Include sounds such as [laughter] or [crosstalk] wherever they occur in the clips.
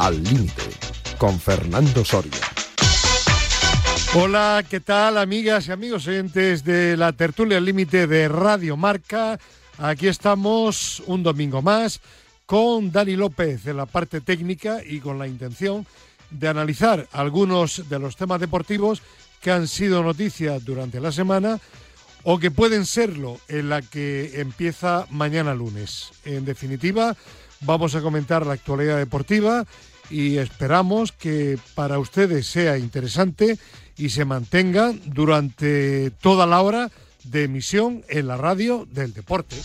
Al límite, con Fernando Soria. Hola, ¿qué tal amigas y amigos oyentes de la tertulia al límite de Radio Marca? Aquí estamos un domingo más con Dani López en la parte técnica y con la intención de analizar algunos de los temas deportivos que han sido noticias durante la semana o que pueden serlo en la que empieza mañana lunes. En definitiva, vamos a comentar la actualidad deportiva y esperamos que para ustedes sea interesante y se mantenga durante toda la hora de emisión en la radio del deporte.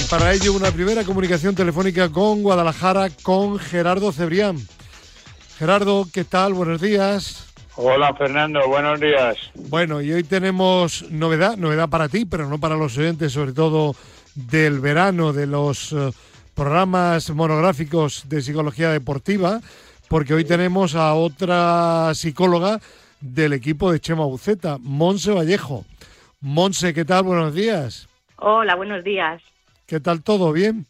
Y para ello una primera comunicación telefónica con Guadalajara con Gerardo Cebrián. Gerardo, ¿qué tal? Buenos días. Hola Fernando, buenos días. Bueno, y hoy tenemos novedad, novedad para ti, pero no para los oyentes, sobre todo del verano, de los eh, programas monográficos de psicología deportiva, porque hoy tenemos a otra psicóloga del equipo de Chema Buceta, Monse Vallejo. Monse, ¿qué tal? Buenos días. Hola, buenos días. ¿Qué tal todo? ¿Bien?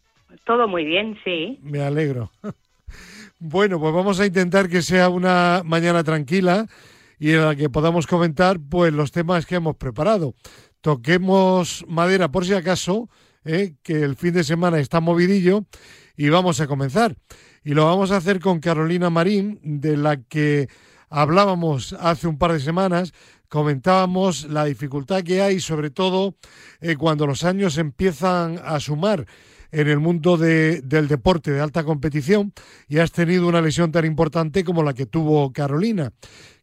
Todo muy bien, sí. Me alegro. [laughs] Bueno, pues vamos a intentar que sea una mañana tranquila y en la que podamos comentar pues los temas que hemos preparado. Toquemos madera por si acaso, ¿eh? que el fin de semana está movidillo y vamos a comenzar. Y lo vamos a hacer con Carolina Marín, de la que hablábamos hace un par de semanas, comentábamos la dificultad que hay, sobre todo eh, cuando los años empiezan a sumar en el mundo del deporte de alta competición y has tenido una lesión tan importante como la que tuvo Carolina,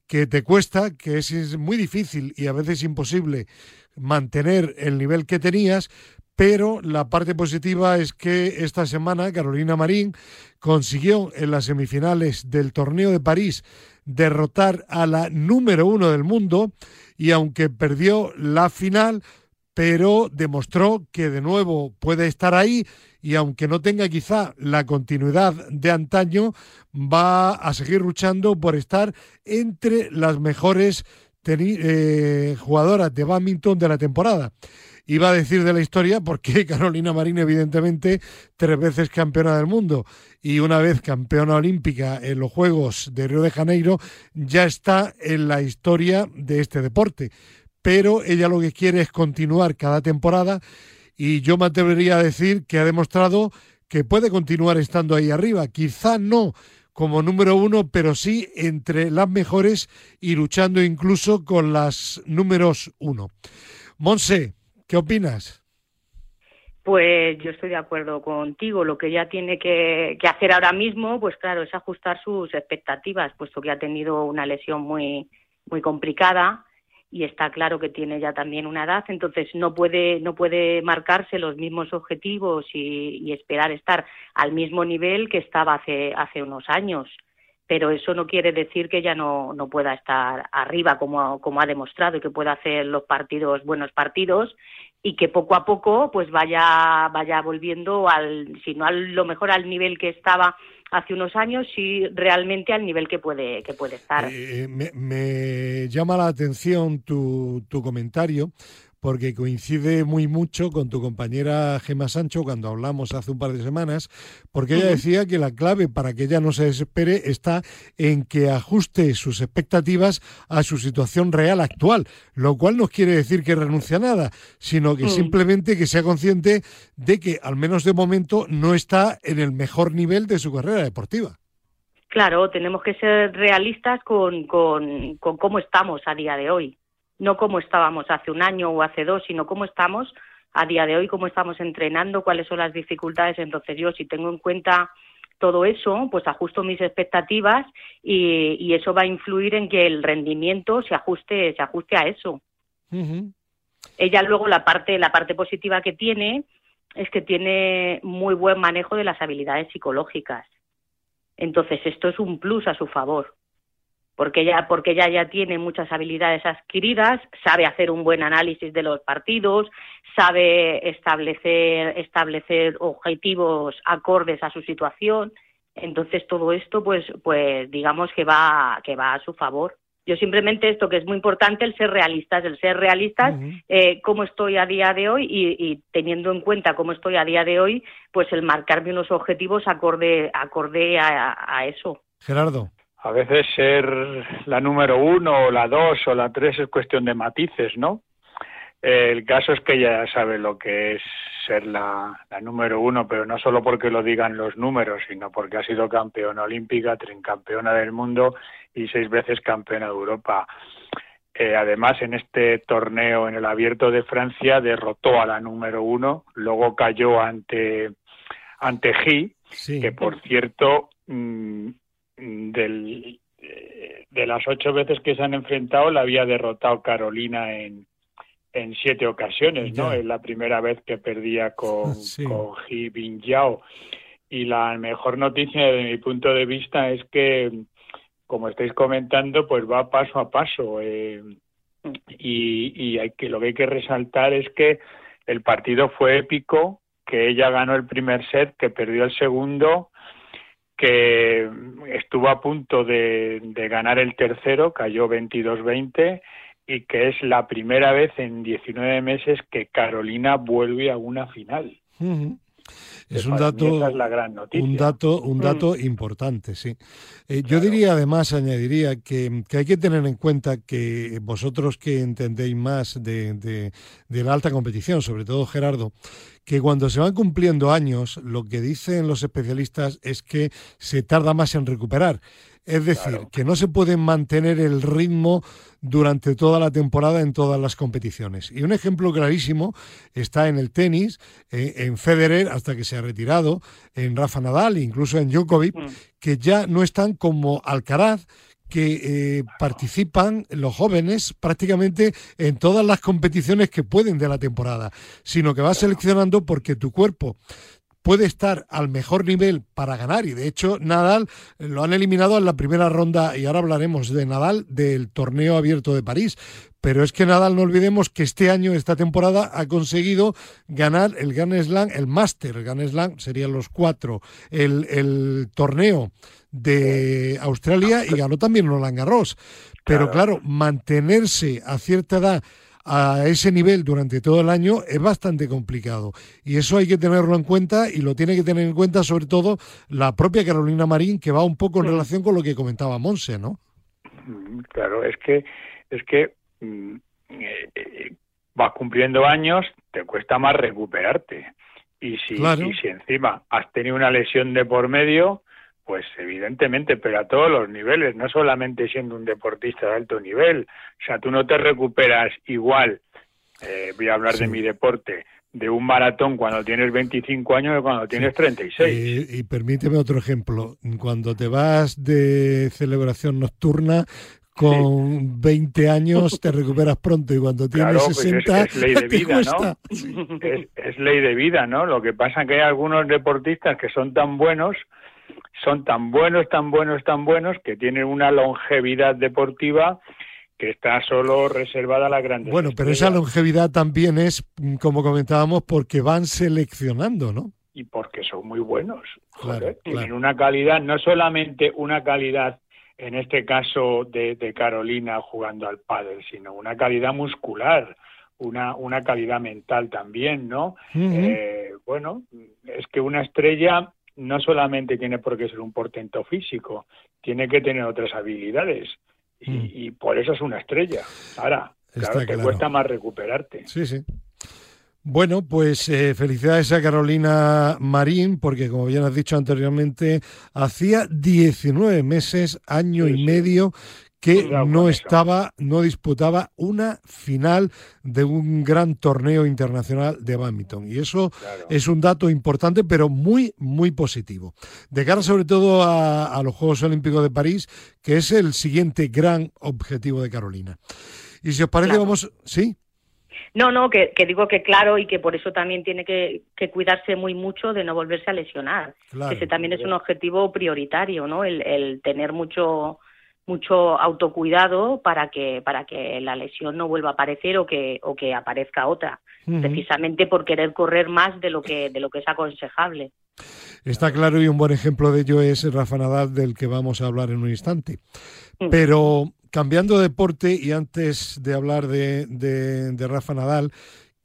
que te cuesta, que es muy difícil y a veces imposible mantener el nivel que tenías, pero la parte positiva es que esta semana Carolina Marín consiguió en las semifinales del torneo de París derrotar a la número uno del mundo y aunque perdió la final, pero demostró que de nuevo puede estar ahí y aunque no tenga quizá la continuidad de antaño, va a seguir luchando por estar entre las mejores eh, jugadoras de badminton de la temporada. Iba a decir de la historia porque [laughs] Carolina Marín, evidentemente, tres veces campeona del mundo. Y una vez campeona olímpica en los Juegos de Río de Janeiro, ya está en la historia de este deporte. Pero ella lo que quiere es continuar cada temporada y yo me atrevería a decir que ha demostrado que puede continuar estando ahí arriba, quizá no como número uno, pero sí entre las mejores y luchando incluso con las números uno. Monse, ¿qué opinas? Pues yo estoy de acuerdo contigo. Lo que ella tiene que, que, hacer ahora mismo, pues claro, es ajustar sus expectativas, puesto que ha tenido una lesión muy, muy complicada y está claro que tiene ya también una edad, entonces no puede, no puede marcarse los mismos objetivos y, esperar estar al mismo nivel que estaba hace, hace unos años. Pero eso no quiere decir que ya no, no pueda estar arriba como, como ha demostrado y que pueda hacer los partidos, buenos partidos y que poco a poco pues vaya, vaya volviendo al, si no a lo mejor al nivel que estaba hace unos años y realmente al nivel que puede, que puede estar. Eh, me, llama la atención tu, tu comentario porque coincide muy mucho con tu compañera Gema Sancho cuando hablamos hace un par de semanas, porque ella decía que la clave para que ella no se desespere está en que ajuste sus expectativas a su situación real actual, lo cual no quiere decir que renuncie a nada, sino que simplemente que sea consciente de que, al menos de momento, no está en el mejor nivel de su carrera deportiva. Claro, tenemos que ser realistas con, con, con cómo estamos a día de hoy no como estábamos hace un año o hace dos, sino cómo estamos a día de hoy, cómo estamos entrenando, cuáles son las dificultades. Entonces yo, si tengo en cuenta todo eso, pues ajusto mis expectativas y, eso va a influir en que el rendimiento se ajuste, se ajuste a eso. Ella luego la parte, la parte positiva que tiene es que tiene muy buen manejo de las habilidades psicológicas. Entonces esto es un plus a su favor porque ella, porque ella ya tiene muchas habilidades adquiridas, sabe hacer un buen análisis de los partidos, sabe establecer, establecer objetivos acordes a su situación. Entonces todo esto, pues, pues digamos que va, que va a su favor. Yo simplemente esto que es muy importante, el ser realistas, el ser realistas, eh, cómo estoy a día de hoy y, teniendo en cuenta cómo estoy a día de hoy, pues el marcarme unos objetivos acorde, acorde a, eso. Gerardo. A veces ser la número uno o la dos o la tres es cuestión de matices, ¿no? El caso es que ella sabe lo que es ser la, número uno, pero no solo porque lo digan los números, sino porque ha sido campeona olímpica, tricampeona del mundo y seis veces campeona de Europa. Eh, además, en este torneo, en el Abierto de Francia, derrotó a la número uno, luego cayó ante ante G, que por cierto, mm, del, de las ocho veces que se han enfrentado, la había derrotado Carolina en, en siete ocasiones, ¿no? Es la primera vez que perdía con, [laughs] con Ji Yao. Y la mejor noticia desde mi punto de vista es que, como estáis comentando, pues va paso a paso. Eh, y, y hay que, lo que hay que resaltar es que el partido fue épico, que ella ganó el primer set, que perdió el segundo, que estuvo a punto de, ganar el tercero, cayó 22-20 y que es la primera vez en 19 meses que Carolina vuelve a una final. Es un dato, un dato, un mm. dato importante, sí. Eh, yo diría además, añadiría que, hay que tener en cuenta que vosotros que entendéis más de, de, la alta competición, sobre todo Gerardo, que cuando se van cumpliendo años, lo que dicen los especialistas es que se tarda más en recuperar. Es decir, que no se puede mantener el ritmo durante toda la temporada en todas las competiciones. Y un ejemplo clarísimo está en el tenis, eh, en Federer, hasta que se ha retirado, en Rafa Nadal, incluso en Djokovic, mm. que ya no están como Alcaraz, que eh, participan los jóvenes prácticamente en todas las competiciones que pueden de la temporada, sino que vas seleccionando porque tu cuerpo puede estar al mejor nivel para ganar y de hecho Nadal lo han eliminado en la primera ronda y ahora hablaremos de Nadal del torneo abierto de París. Pero es que Nadal no olvidemos que este año, esta temporada, ha conseguido ganar el Grand Slam, el Master, el Grand Slam serían los cuatro, el, el torneo de Australia y ganó también Roland Garros. Pero claro, mantenerse a cierta edad a ese nivel durante todo el año es bastante complicado. Y eso hay que tenerlo en cuenta y lo tiene que tener en cuenta sobre todo la propia Carolina Marín, que va un poco en relación con lo que comentaba Monse, ¿no? Mm, claro, es que, es que mm, eh, eh, vas cumpliendo años, te cuesta más recuperarte. Y si, y si encima has tenido una lesión de por medio, pues evidentemente, pero a todos los niveles, no solamente siendo un deportista de alto nivel. O sea, tú no te recuperas igual, eh, voy a hablar de mi deporte, de un maratón cuando tienes 25 años que cuando tienes 36. Y, y permíteme otro ejemplo. Cuando te vas de celebración nocturna, con 20 años te recuperas pronto y cuando tienes 60 pues es, ley de [laughs] vida, ¿no? es, ley de vida, ¿no? Lo que pasa es que hay algunos deportistas que son tan buenos son tan buenos, tan buenos, tan buenos que tienen una longevidad deportiva que está solo reservada a la grandes. Bueno, pero esa longevidad también es, como comentábamos, porque van seleccionando, ¿no? Y porque son muy buenos. Tienen una calidad, no solamente una calidad, en este caso de, Carolina jugando al pádel, sino una calidad muscular, una, una calidad mental también, ¿no? Eh, bueno, es que una estrella no solamente tiene por qué ser un portento físico, tiene que tener otras habilidades. Y, mm. por eso es una estrella. Ahora, claro, te cuesta más recuperarte. Sí, sí. Bueno, pues eh, felicidades a Carolina Marín, porque como bien has dicho anteriormente, hacía 19 meses, año y medio, que no estaba, no disputaba una final de un gran torneo internacional de badminton. Y eso es un dato importante, pero muy, muy positivo. De cara sobre todo a, los Juegos Olímpicos de París, que es el siguiente gran objetivo de Carolina. Y si os parece, vamos, ¿sí? No, no, que, digo que claro y que por eso también tiene que, cuidarse muy mucho de no volverse a lesionar. Ese también es un objetivo prioritario, ¿no? El, el tener mucho mucho autocuidado para que para que la lesión no vuelva a aparecer o que o que aparezca otra. Precisamente por querer correr más de lo que de lo que es aconsejable. Está claro y un buen ejemplo de ello es Rafa Nadal del que vamos a hablar en un instante. Pero cambiando de deporte y antes de hablar de, de Rafa Nadal,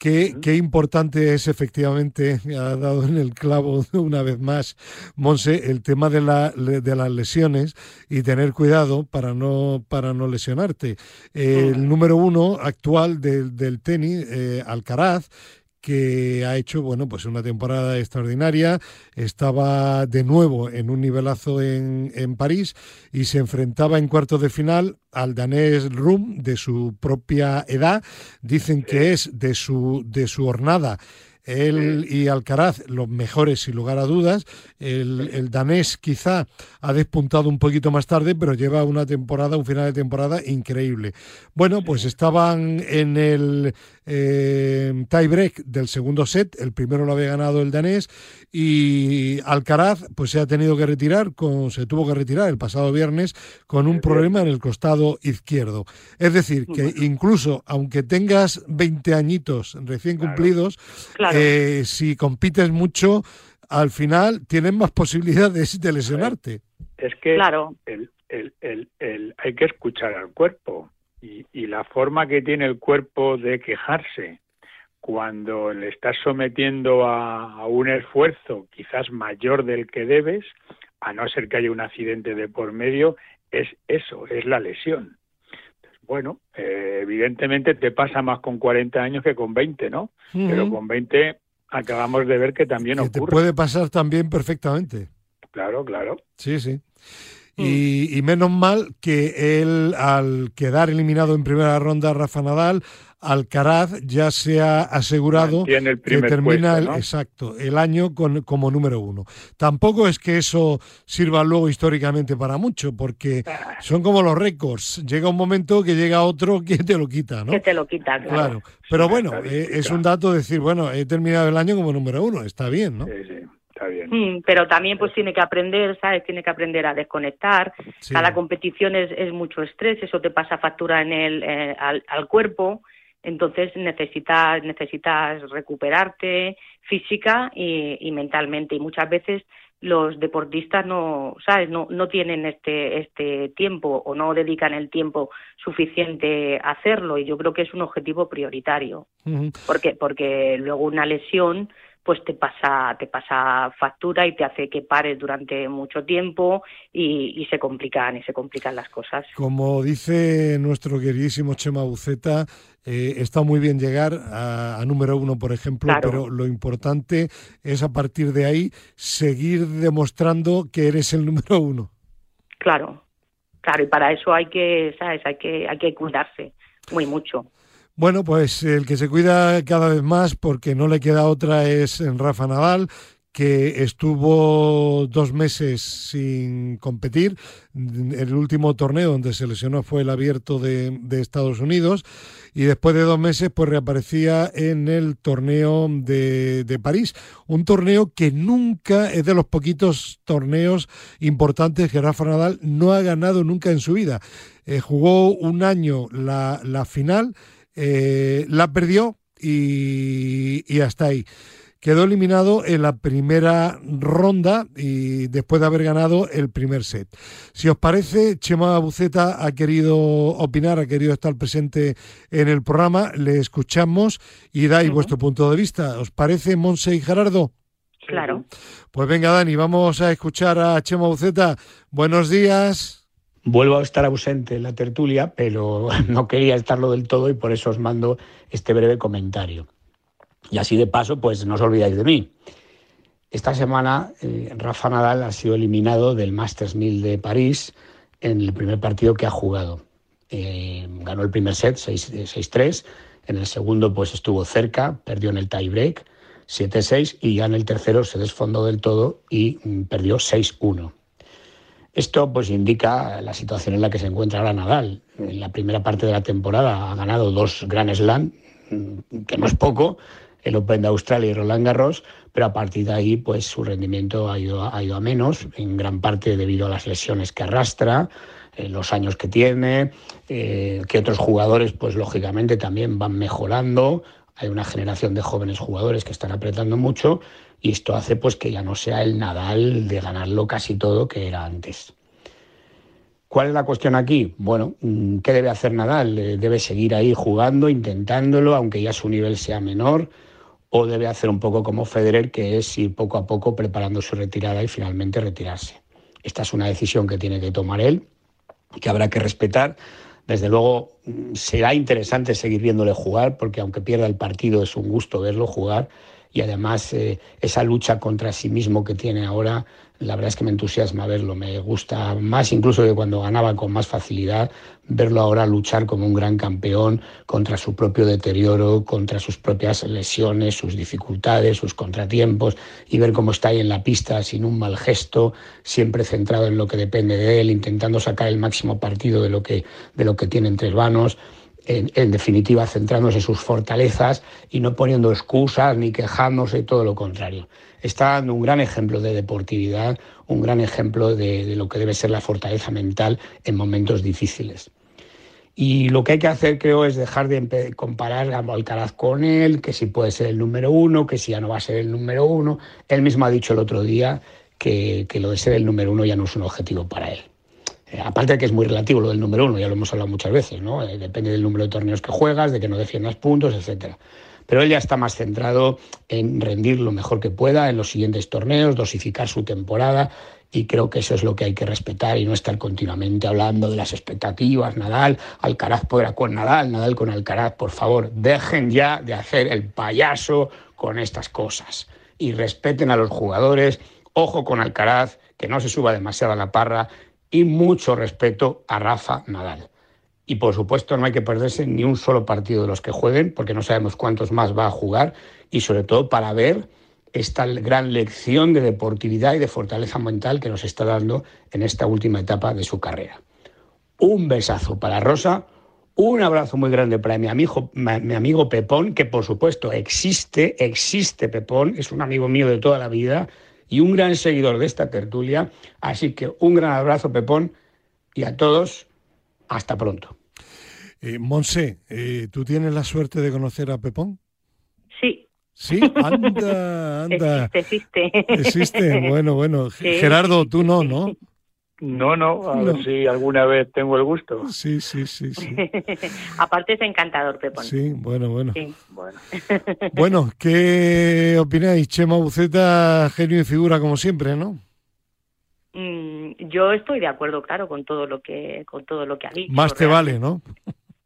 Qué, qué, importante es efectivamente, ha dado en el clavo [laughs] una vez más, Monse, el tema de, la, de las lesiones y tener cuidado para no, para no lesionarte. El número uno actual del, del tenis, eh, Alcaraz, que ha hecho bueno pues una temporada extraordinaria. Estaba de nuevo en un nivelazo en, en París y se enfrentaba en cuartos de final al danés Rum de su propia edad. Dicen que es de su de su hornada. Él y Alcaraz, los mejores sin lugar a dudas. El, danés quizá ha despuntado un poquito más tarde, pero lleva una temporada, un final de temporada increíble. Bueno, pues estaban en el eh, tiebreak del segundo set, el primero lo había ganado el danés y Alcaraz pues se ha tenido que retirar, con, se tuvo que retirar el pasado viernes con un problema en el costado izquierdo. Es decir, que incluso aunque tengas 20 añitos recién cumplidos, eh, si compites mucho, al final tienes más posibilidades de lesionarte. Es que claro. el, el, el, hay que escuchar al cuerpo y, y la forma que tiene el cuerpo de quejarse cuando le estás sometiendo a, a, un esfuerzo quizás mayor del que debes, a no ser que haya un accidente de por medio, es eso, es la lesión. Bueno, eh, evidentemente te pasa más con 40 años que con 20, ¿no? Pero con 20 acabamos de ver que también que ocurre. Te puede pasar también perfectamente. Claro, claro. Sí, sí. Y, y, menos mal que él, al quedar eliminado en primera ronda, Rafa Nadal, Alcaraz ya se ha asegurado que termina el, exacto el año con, como número uno. Tampoco es que eso sirva luego históricamente para mucho, porque ah. son como los récords. Llega un momento que llega otro que te lo quita, ¿no? Que te lo quita, claro. Pero bueno, eh, es un dato decir, bueno, he terminado el año como número uno, está bien, ¿no? Sí, sí. Está bien. Mm, pero también pues tiene que aprender, ¿sabes? Tiene que aprender a desconectar. Cada competición es, es, mucho estrés, eso te pasa factura en el, eh, al, al cuerpo entonces necesitas, necesitas recuperarte física y, mentalmente. Y muchas veces los deportistas no, ¿sabes? No, no tienen este, este tiempo o no dedican el tiempo suficiente a hacerlo. Y yo creo que es un objetivo prioritario. porque, porque luego una lesión pues te pasa, te pasa factura y te hace que pares durante mucho tiempo y, se complican y se complican las cosas. Como dice nuestro queridísimo Chema Buceta, eh, está muy bien llegar a, número uno, por ejemplo, pero lo importante es a partir de ahí seguir demostrando que eres el número uno. Claro, claro, y para eso hay que, sabes, hay que, hay que cuidarse muy mucho. Bueno, pues el que se cuida cada vez más porque no le queda otra es en Rafa Nadal, que estuvo dos meses sin competir. El último torneo donde se lesionó fue el abierto de, Estados Unidos y después de dos meses pues reaparecía en el torneo de, París. Un torneo que nunca es de los poquitos torneos importantes que Rafa Nadal no ha ganado nunca en su vida. Eh, jugó un año la final eh, la perdió y, hasta ahí. Quedó eliminado en la primera ronda y después de haber ganado el primer set. Si os parece, Chema Buceta ha querido opinar, ha querido estar presente en el programa, le escuchamos y dais vuestro punto de vista. ¿Os parece, Monse y Gerardo? Claro. Pues venga, Dani, vamos a escuchar a Chema Buceta. Buenos días. Vuelvo a estar ausente en la tertulia, pero [laughs] no quería estarlo del todo y por eso os mando este breve comentario. Y así de paso, pues no os olvidáis de mí. Esta semana eh, Rafa Nadal ha sido eliminado del Masters 1000 de París en el primer partido que ha jugado. Eh, ganó el primer set 6-3, en el segundo pues estuvo cerca, perdió en el tiebreak 7-6 y ya en el tercero se desfondó del todo y mm, perdió 6-1. Esto pues indica la situación en la que se encuentra ahora Nadal. En la primera parte de la temporada ha ganado dos Grand Slam, mm, que no es poco, el Open de Australia y Roland Garros, pero a partir de ahí pues su rendimiento ha ido, ha ido a menos, en gran parte debido a las lesiones que arrastra, eh, los años que tiene, eh, que otros jugadores pues lógicamente también van mejorando, hay una generación de jóvenes jugadores que están apretando mucho y esto hace pues que ya no sea el Nadal de ganarlo casi todo que era antes. ¿Cuál es la cuestión aquí? Bueno, mm, ¿qué debe hacer Nadal? Eh, ¿Debe seguir ahí jugando, intentándolo, aunque ya su nivel sea menor? ¿O debe hacer un poco como Federer, que es ir poco a poco preparando su retirada y finalmente retirarse? Esta es una decisión que tiene que tomar él, que habrá que respetar. Desde luego, mm, será interesante seguir viéndole jugar, porque aunque pierda el partido, es un gusto verlo jugar y además eh, esa lucha contra sí mismo que tiene ahora, la verdad es que me entusiasma verlo, me gusta más incluso que cuando ganaba con más facilidad, verlo ahora luchar como un gran campeón contra su propio deterioro, contra sus propias lesiones, sus dificultades, sus contratiempos y ver cómo está ahí en la pista sin un mal gesto, siempre centrado en lo que depende de él, intentando sacar el máximo partido de lo que, de lo que tiene entre manos en, definitiva centrándose en sus fortalezas y no poniendo excusas ni quejándose, todo lo contrario. Está dando un gran ejemplo de deportividad, un gran ejemplo de, lo que debe ser la fortaleza mental en momentos difíciles. Y lo que hay que hacer, creo, es dejar de comparar a Alcaraz con él, que si puede ser el número uno, que si ya no va a ser el número uno. Él mismo ha dicho el otro día que lo de ser el número uno ya no es un objetivo para él. Eh, aparte de que es muy relativo lo del número uno, ya lo hemos hablado muchas veces, ¿no? Eh, depende del número de torneos que juegas, de que no defiendas puntos, etcétera. Pero él ya está más centrado en rendir lo mejor que pueda en los siguientes torneos, dosificar su temporada y creo que eso es lo que hay que respetar y no estar continuamente hablando de las expectativas, Nadal, Alcaraz podrá con Nadal, Nadal con Alcaraz, por favor, dejen ya de hacer el payaso con estas cosas y respeten a los jugadores, ojo con Alcaraz, que no se suba demasiado a la parra y mucho respeto a Rafa Nadal. Y por supuesto no hay que perderse ni un solo partido de los que jueguen, porque no sabemos cuántos más va a jugar, y sobre todo para ver esta gran lección de deportividad y de fortaleza mental que nos está dando en esta última etapa de su carrera. Un besazo para Rosa, un abrazo muy grande para mi amigo, mi amigo Pepón, que por supuesto existe, existe Pepón, es un amigo mío de toda la vida, y un gran seguidor de esta tertulia. Así que un gran abrazo, Pepón, y a todos, hasta pronto. Eh, Monse, eh, ¿tú tienes la suerte de conocer a Pepón? Sí. Sí, anda, [laughs] anda. Existe, existe. Existe, bueno, bueno. Gerardo, tú no, ¿no? No, no, a ver si alguna vez tengo el gusto. Sí, sí, sí. sí. [laughs] Aparte es encantador, Pepón. Sí, bueno, bueno. Sí. Bueno. [laughs] bueno, ¿qué opináis? Chema Buceta, genio y figura como siempre, ¿no? Mm, yo estoy de acuerdo, claro, con todo lo que con todo lo que ha dicho. Más te vale, ¿no?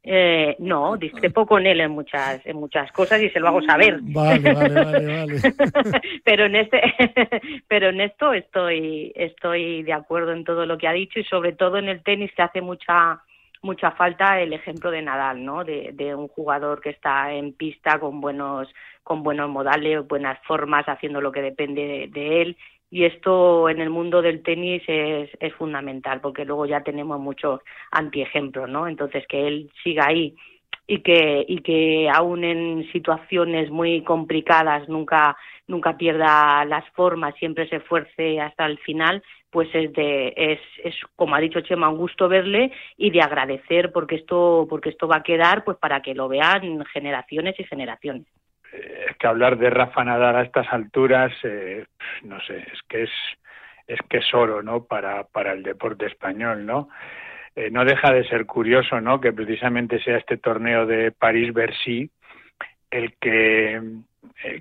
Eh, no, discrepo con él en muchas, en muchas cosas y se lo hago saber. Vale, vale, vale, vale. [laughs] pero en este, [laughs] pero en esto estoy, estoy de acuerdo en todo lo que ha dicho y sobre todo en el tenis que hace mucha, mucha falta el ejemplo de Nadal, ¿no? De, de un jugador que está en pista con buenos, con buenos modales, buenas formas, haciendo lo que depende de él y esto en el mundo del tenis es, fundamental porque luego ya tenemos muchos antiejemplos, ¿no? Entonces que él siga ahí y que y que aún en situaciones muy complicadas nunca nunca pierda las formas, siempre se esfuerce hasta el final, pues es de es, es como ha dicho Chema un gusto verle y de agradecer porque esto porque esto va a quedar pues para que lo vean generaciones y generaciones es que hablar de Rafa Nadal a estas alturas, eh, no sé, es que es es que es oro, ¿no? Para para el deporte español, ¿no? Eh, no deja de ser curioso, ¿no? Que precisamente sea este torneo de París-Bercy el que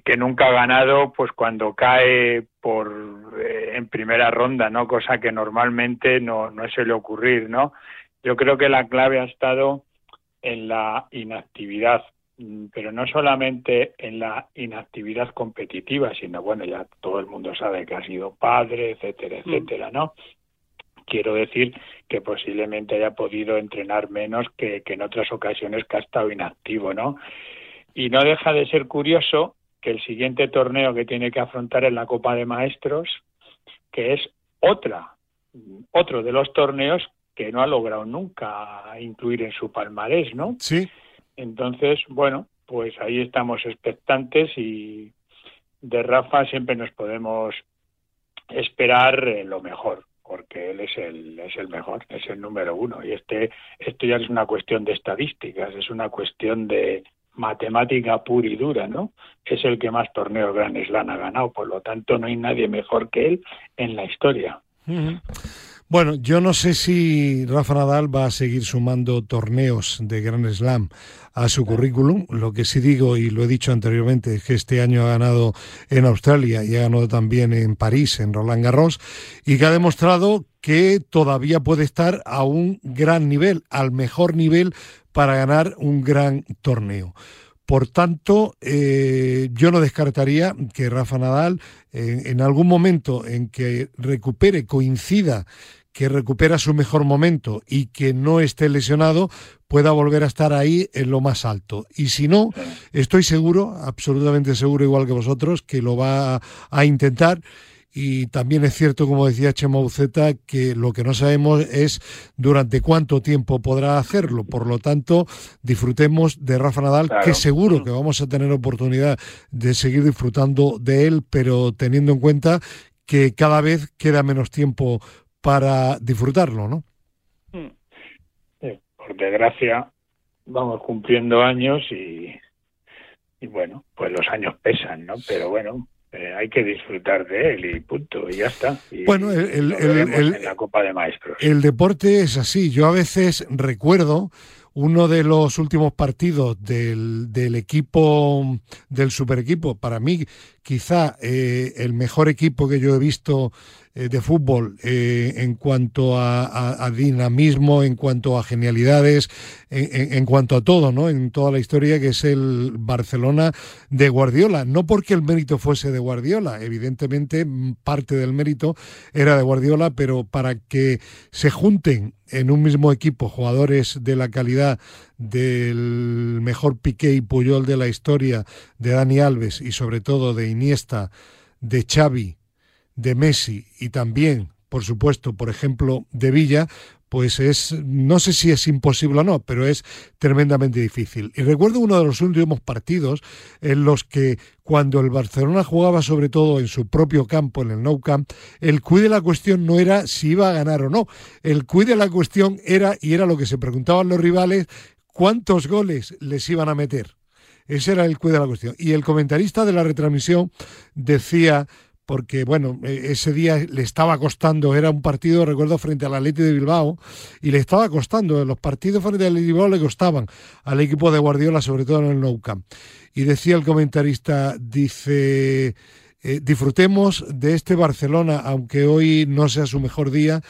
que nunca ha ganado, pues cuando cae por eh, en primera ronda, ¿no? Cosa que normalmente no no suele ocurrir, ¿no? Yo creo que la clave ha estado en la inactividad pero no solamente en la inactividad competitiva, sino bueno, ya todo el mundo sabe que ha sido padre, etcétera, mm. etcétera, ¿no? Quiero decir que posiblemente haya podido entrenar menos que, que en otras ocasiones que ha estado inactivo, ¿no? Y no deja de ser curioso que el siguiente torneo que tiene que afrontar es la Copa de Maestros, que es otra, otro de los torneos que no ha logrado nunca incluir en su palmarés, ¿no? Sí. Entonces, bueno, pues ahí estamos expectantes y de Rafa siempre nos podemos esperar eh, lo mejor porque él es el es el mejor es el número uno. Y este esto ya es una cuestión de estadísticas es una cuestión de matemática pura y dura no es el que más torneos Grand Slam ha ganado por lo tanto no hay nadie mejor que él en la historia Bueno, yo no sé si Rafa Nadal va a seguir sumando torneos de Grand Slam a su currículum. Lo que sí digo, y lo he dicho anteriormente, es que este año ha ganado en Australia y ha ganado también en París, en Roland Garros, y que ha demostrado que todavía puede estar a un gran nivel, al mejor nivel para ganar un gran torneo. Por tanto, eh, yo no descartaría que Rafa Nadal, en algún momento en que recupere, coincida que recupera su mejor momento y que no esté lesionado, pueda volver a estar ahí en lo más alto. Y si no, estoy seguro, absolutamente seguro, igual que vosotros, que lo va a intentar y también es cierto, como decía Chema que lo que no sabemos es durante cuánto tiempo podrá hacerlo. Por lo tanto, disfrutemos de Rafa Nadal, que seguro que vamos a tener oportunidad de seguir disfrutando de él, pero teniendo en cuenta que cada vez queda menos tiempo para disfrutarlo, ¿no? por desgracia, vamos cumpliendo años y, y bueno, pues los años pesan, ¿no? Pero bueno, eh, hay que disfrutar de él y punto, y ya está. bueno, el, el, la Copa de Maestros. El deporte es así. Yo a veces recuerdo uno de los últimos partidos del, del equipo, del super equipo, para mí quizá eh, el mejor equipo que yo he visto de fútbol eh, en cuanto a, dinamismo, en cuanto a genialidades, en, cuanto a todo, ¿no? En toda la historia que es el Barcelona de Guardiola. No porque el mérito fuese de Guardiola, evidentemente parte del mérito era de Guardiola, pero para que se junten en un mismo equipo jugadores de la calidad del mejor Piqué y Puyol de la historia, de Dani Alves y sobre todo de Iniesta, de Xavi, de Messi y también, por supuesto, por ejemplo, de Villa, pues es, no sé si es imposible o no, pero es tremendamente difícil. Y recuerdo uno de los últimos partidos en los que cuando el Barcelona jugaba sobre todo en su propio campo, en el Nou Camp, el cuide de la cuestión no era si iba a ganar o no, el cuide de la cuestión era, y era lo que se preguntaban los rivales, cuántos goles les iban a meter. Ese era el cuide de la cuestión. Y el comentarista de la retransmisión decía porque bueno, e, ese día le estaba costando, era un partido, recuerdo, frente al Atleti de Bilbao, y le estaba costando, los partidos frente al Atleti de Bilbao le costaban al equipo de Guardiola, sobre todo en el Nou Camp. Y decía el comentarista, dice, eh, disfrutemos de este Barcelona, aunque hoy no sea su mejor día,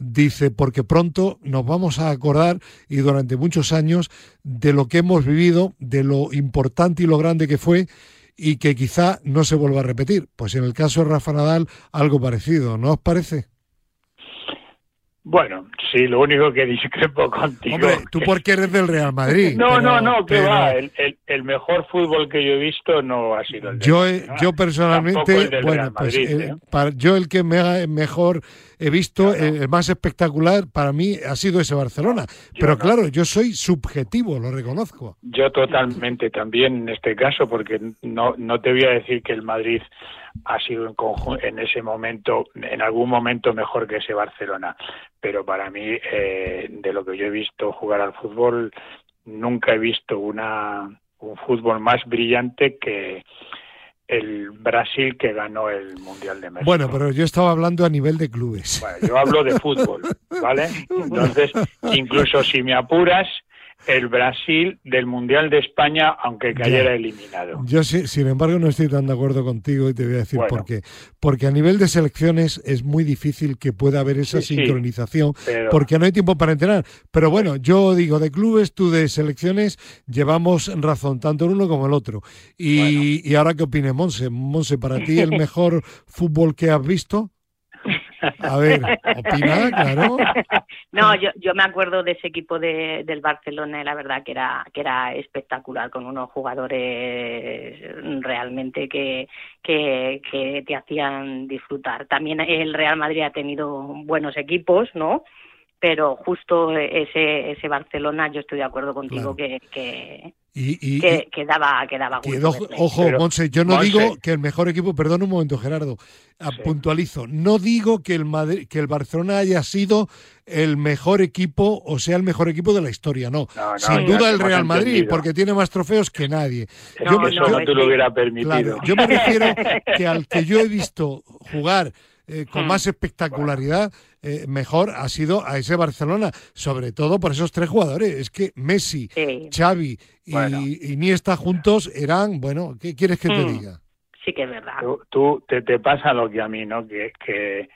dice, porque pronto nos vamos a acordar y durante muchos años de lo que hemos vivido, de lo importante y lo grande que fue y que quizá no se vuelva a repetir. Pues en el caso de Rafa Nadal, algo parecido, ¿no os parece? Bueno, sí, lo único que discrepo [laughs] contigo. Hombre, tú porque eres del Real Madrid. no, no, no, que va. El, el, mejor fútbol que yo he visto no ha sido el de Yo, yo personalmente, bueno, pues ¿eh? para, yo el que me mejor he visto, el, más espectacular para mí ha sido ese Barcelona. Pero claro, yo soy subjetivo, lo reconozco. Yo totalmente también en este caso, porque no, no te voy a decir que el Madrid ha sido en, en ese momento, en algún momento mejor que ese Barcelona. Pero para mí, eh, de lo que yo he visto jugar al fútbol, nunca he visto una, un fútbol más brillante que el Brasil que ganó el Mundial de México. Bueno, pero yo estaba hablando a nivel de clubes. Bueno, yo hablo de fútbol, ¿vale? [laughs] Entonces, incluso si me apuras, el Brasil del Mundial de España, aunque cayera eliminado. Yo, sí, sin embargo, no estoy tan de acuerdo contigo y te voy a decir por qué. Porque a nivel de selecciones es muy difícil que pueda haber esa sincronización, porque no hay tiempo para entrenar. Pero bueno, yo digo, de clubes, tú de selecciones, llevamos razón, tanto el uno como el otro. Y, y ahora, ¿qué opine Monse? Monse, ¿para ti el [laughs] mejor fútbol que has visto? A ver, claro. [laughs] No, yo, yo me acuerdo de ese equipo de, del Barcelona la verdad que era, que era espectacular, con unos jugadores realmente que, que, que te hacían disfrutar. También el Real Madrid ha tenido buenos equipos, ¿no? Pero justo ese ese Barcelona yo estoy de acuerdo contigo que, que, que, daba, que daba Ojo, Monse, yo no digo que el mejor equipo, perdón un momento Gerardo, ah, puntualizo, no digo que el Madrid, que el Barcelona haya sido el mejor equipo o sea el mejor equipo de la historia, no. Sin duda el Real Madrid, porque tiene más trofeos que nadie. yo, eso no te lo hubiera permitido. yo me refiero que al que yo he visto jugar eh, con más espectacularidad, eh, mejor ha sido a ese Barcelona, sobre todo por esos tres jugadores. Es que Messi, Xavi y Iniesta juntos eran, bueno, ¿qué quieres que te mm. diga? Sí que es verdad. Tú, te, te, pasa lo que a mí, ¿no? Que, que,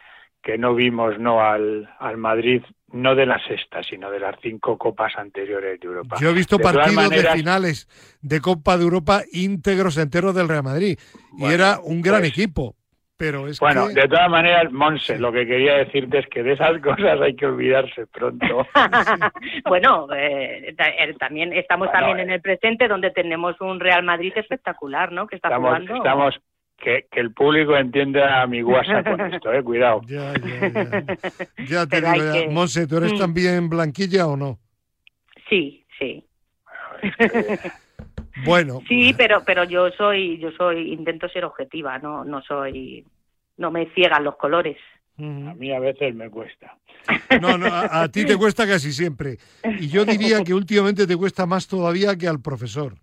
que no vimos no al, al Madrid no de la sexta, sino de las cinco copas anteriores de Europa. Yo he visto partidos de finales de Copa de Europa íntegros enteros del Real Madrid y era un gran pues equipo. Pero es bueno, de todas maneras, Monse, lo que quería decirte es que de esas [laughs] cosas hay que olvidarse pronto. [laughs] bueno, eh, también estamos también en eh. el presente donde tenemos un Real Madrid espectacular, ¿no? Que está estamos, jugando. Estamos que, que, el público entienda a mi WhatsApp con [laughs] esto, eh, cuidado. Ya, ya, ya. ya te digo, ya. Monse, ¿tú eres mm. también blanquilla o no? Sí, sí. Bueno. Sí, pero pero yo soy yo soy intento ser objetiva, no no soy no me ciegan los colores. A mí a veces me cuesta. No, no, a, ti te cuesta casi siempre. Y yo diría que últimamente te cuesta más todavía que al profesor.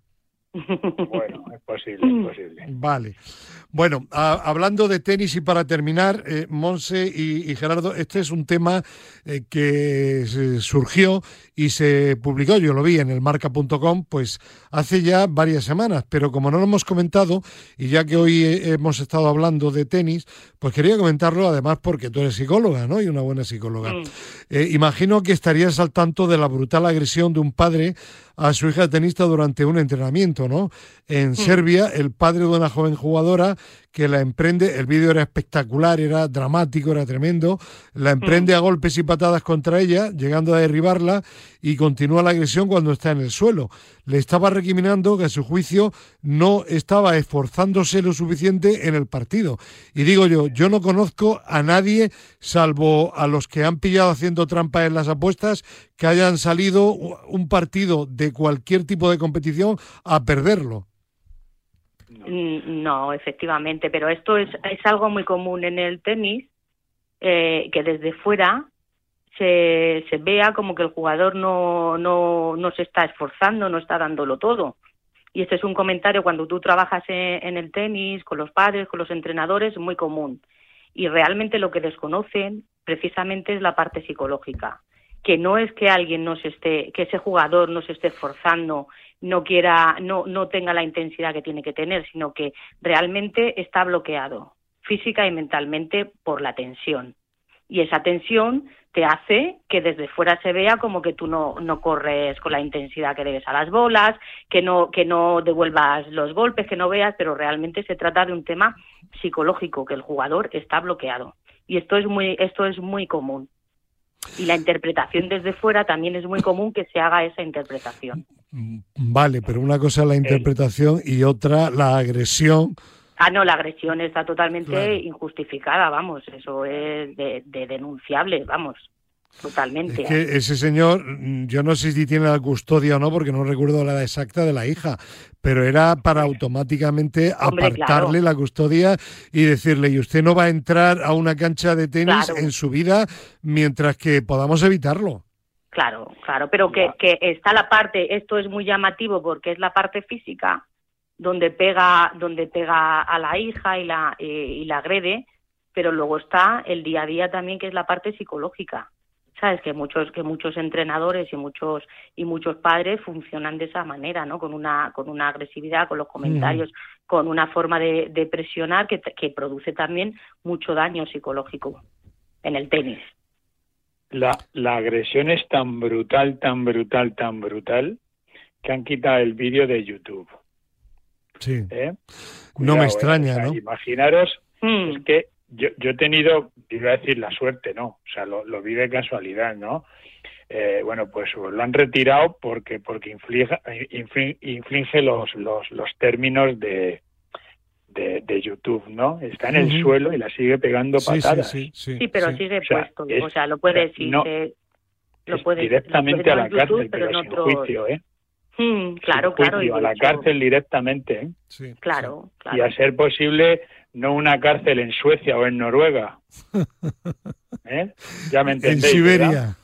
Bueno, es posible, es posible. Vale. Bueno, hablando de tenis y para terminar, eh, Monse y, Gerardo, este es un tema eh, que surgió y se publicó, yo lo vi en el marca.com, pues hace ya varias semanas, pero como no lo hemos comentado, y ya que hoy hemos estado hablando de tenis, pues quería comentarlo además porque tú eres psicóloga, ¿no? Y una buena psicóloga. Mm. Eh, imagino que estarías al tanto de la brutal agresión de un padre a su hija tenista durante un entrenamiento, ¿no? En mm. Serbia, el padre de una joven jugadora que la emprende, el vídeo era espectacular, era dramático, era tremendo, la emprende mm. a golpes y patadas contra ella, llegando a derribarla y continúa la agresión cuando está en el suelo. Le estaba recriminando que a su juicio no estaba esforzándose lo suficiente en el partido. Y digo yo, yo no conozco a nadie, salvo a los que han pillado haciendo trampa en las apuestas, que hayan salido un partido de cualquier tipo de competición a perderlo. Mm, no, efectivamente, pero esto es, es algo muy común en el tenis, eh, que desde fuera se, se vea como que el jugador no, no, no se está esforzando, no está dándolo todo. Y este es un comentario cuando tú trabajas en, en, el tenis, con los padres, con los entrenadores, muy común. Y realmente lo que desconocen precisamente es la parte psicológica, que no es que alguien no se esté, que ese jugador no se esté esforzando no quiera, no, no tenga la intensidad que tiene que tener, sino que realmente está bloqueado física y mentalmente por la tensión. Y esa tensión te hace que desde fuera se vea como que tú no, no corres con la intensidad que debes a las bolas, que no, que no devuelvas los golpes, que no veas, pero realmente se trata de un tema psicológico, que el jugador está bloqueado. Y esto es muy, esto es muy común. Y la interpretación desde fuera también es muy común que se haga esa interpretación. Vale, pero una cosa es la interpretación y otra la agresión. Ah, no, la agresión está totalmente injustificada, vamos, eso es de, denunciable, vamos. Totalmente. Es que ese señor, yo no sé si tiene la custodia o no, porque no recuerdo la edad exacta de la hija, pero era para automáticamente apartarle la custodia y decirle, y usted no va a entrar a una cancha de tenis en su vida mientras que podamos evitarlo. Claro, claro, pero que, que está la parte, esto es muy llamativo porque es la parte física donde pega, donde pega a la hija y la, eh, y la agrede, pero luego está el día a día también que es la parte psicológica. Sabes que muchos que muchos entrenadores y muchos y muchos padres funcionan de esa manera, ¿no? Con una con una agresividad, con los comentarios, con una forma de, de presionar que, que produce también mucho daño psicológico en el tenis la, la agresión es tan brutal, tan brutal, tan brutal, que han quitado el vídeo de YouTube. Sí. ¿Eh? no me ¿eh? extraña, ¿no? Imaginaros, mm. es que yo, yo he tenido, iba a decir la suerte, ¿no? O sea, lo, lo vi de casualidad, ¿no? Eh, bueno, pues lo han retirado porque porque inflige, inflige los, los, los términos de, de, YouTube, ¿no? Está en el suelo y la sigue pegando patadas. Sí, pero sigue puesto. o sea, lo puede decir. No, lo puede, directamente a la cárcel, pero, sin juicio, ¿eh? Mm, claro, claro. a la cárcel directamente, ¿eh? Sí, claro, claro. Y a ser posible, no una cárcel en Suecia o en Noruega. [laughs] ¿eh? Ya me En entendéis. Siberia. ¿verdad?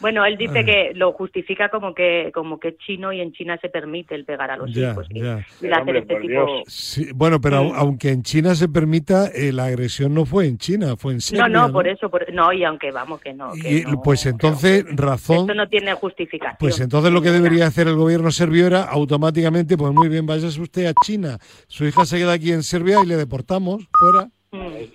Bueno, él dice Ah. que lo justifica como que como que es chino y en China se permite el pegar a los Ya, hijos. y- ya. y Pero, hacer hombre, este tipo. Sí, bueno, pero Mm. aunque en China se permita, eh, la agresión no fue en China, fue en Serbia. No, no, por eso, por- no, y aunque vamos que no. que Y, no, pues entonces, razón. Esto no tiene justificación. Pues entonces lo que debería hacer el gobierno serbio era automáticamente, pues muy bien, váyase usted a China. Su hija se queda aquí en Serbia y le deportamos fuera.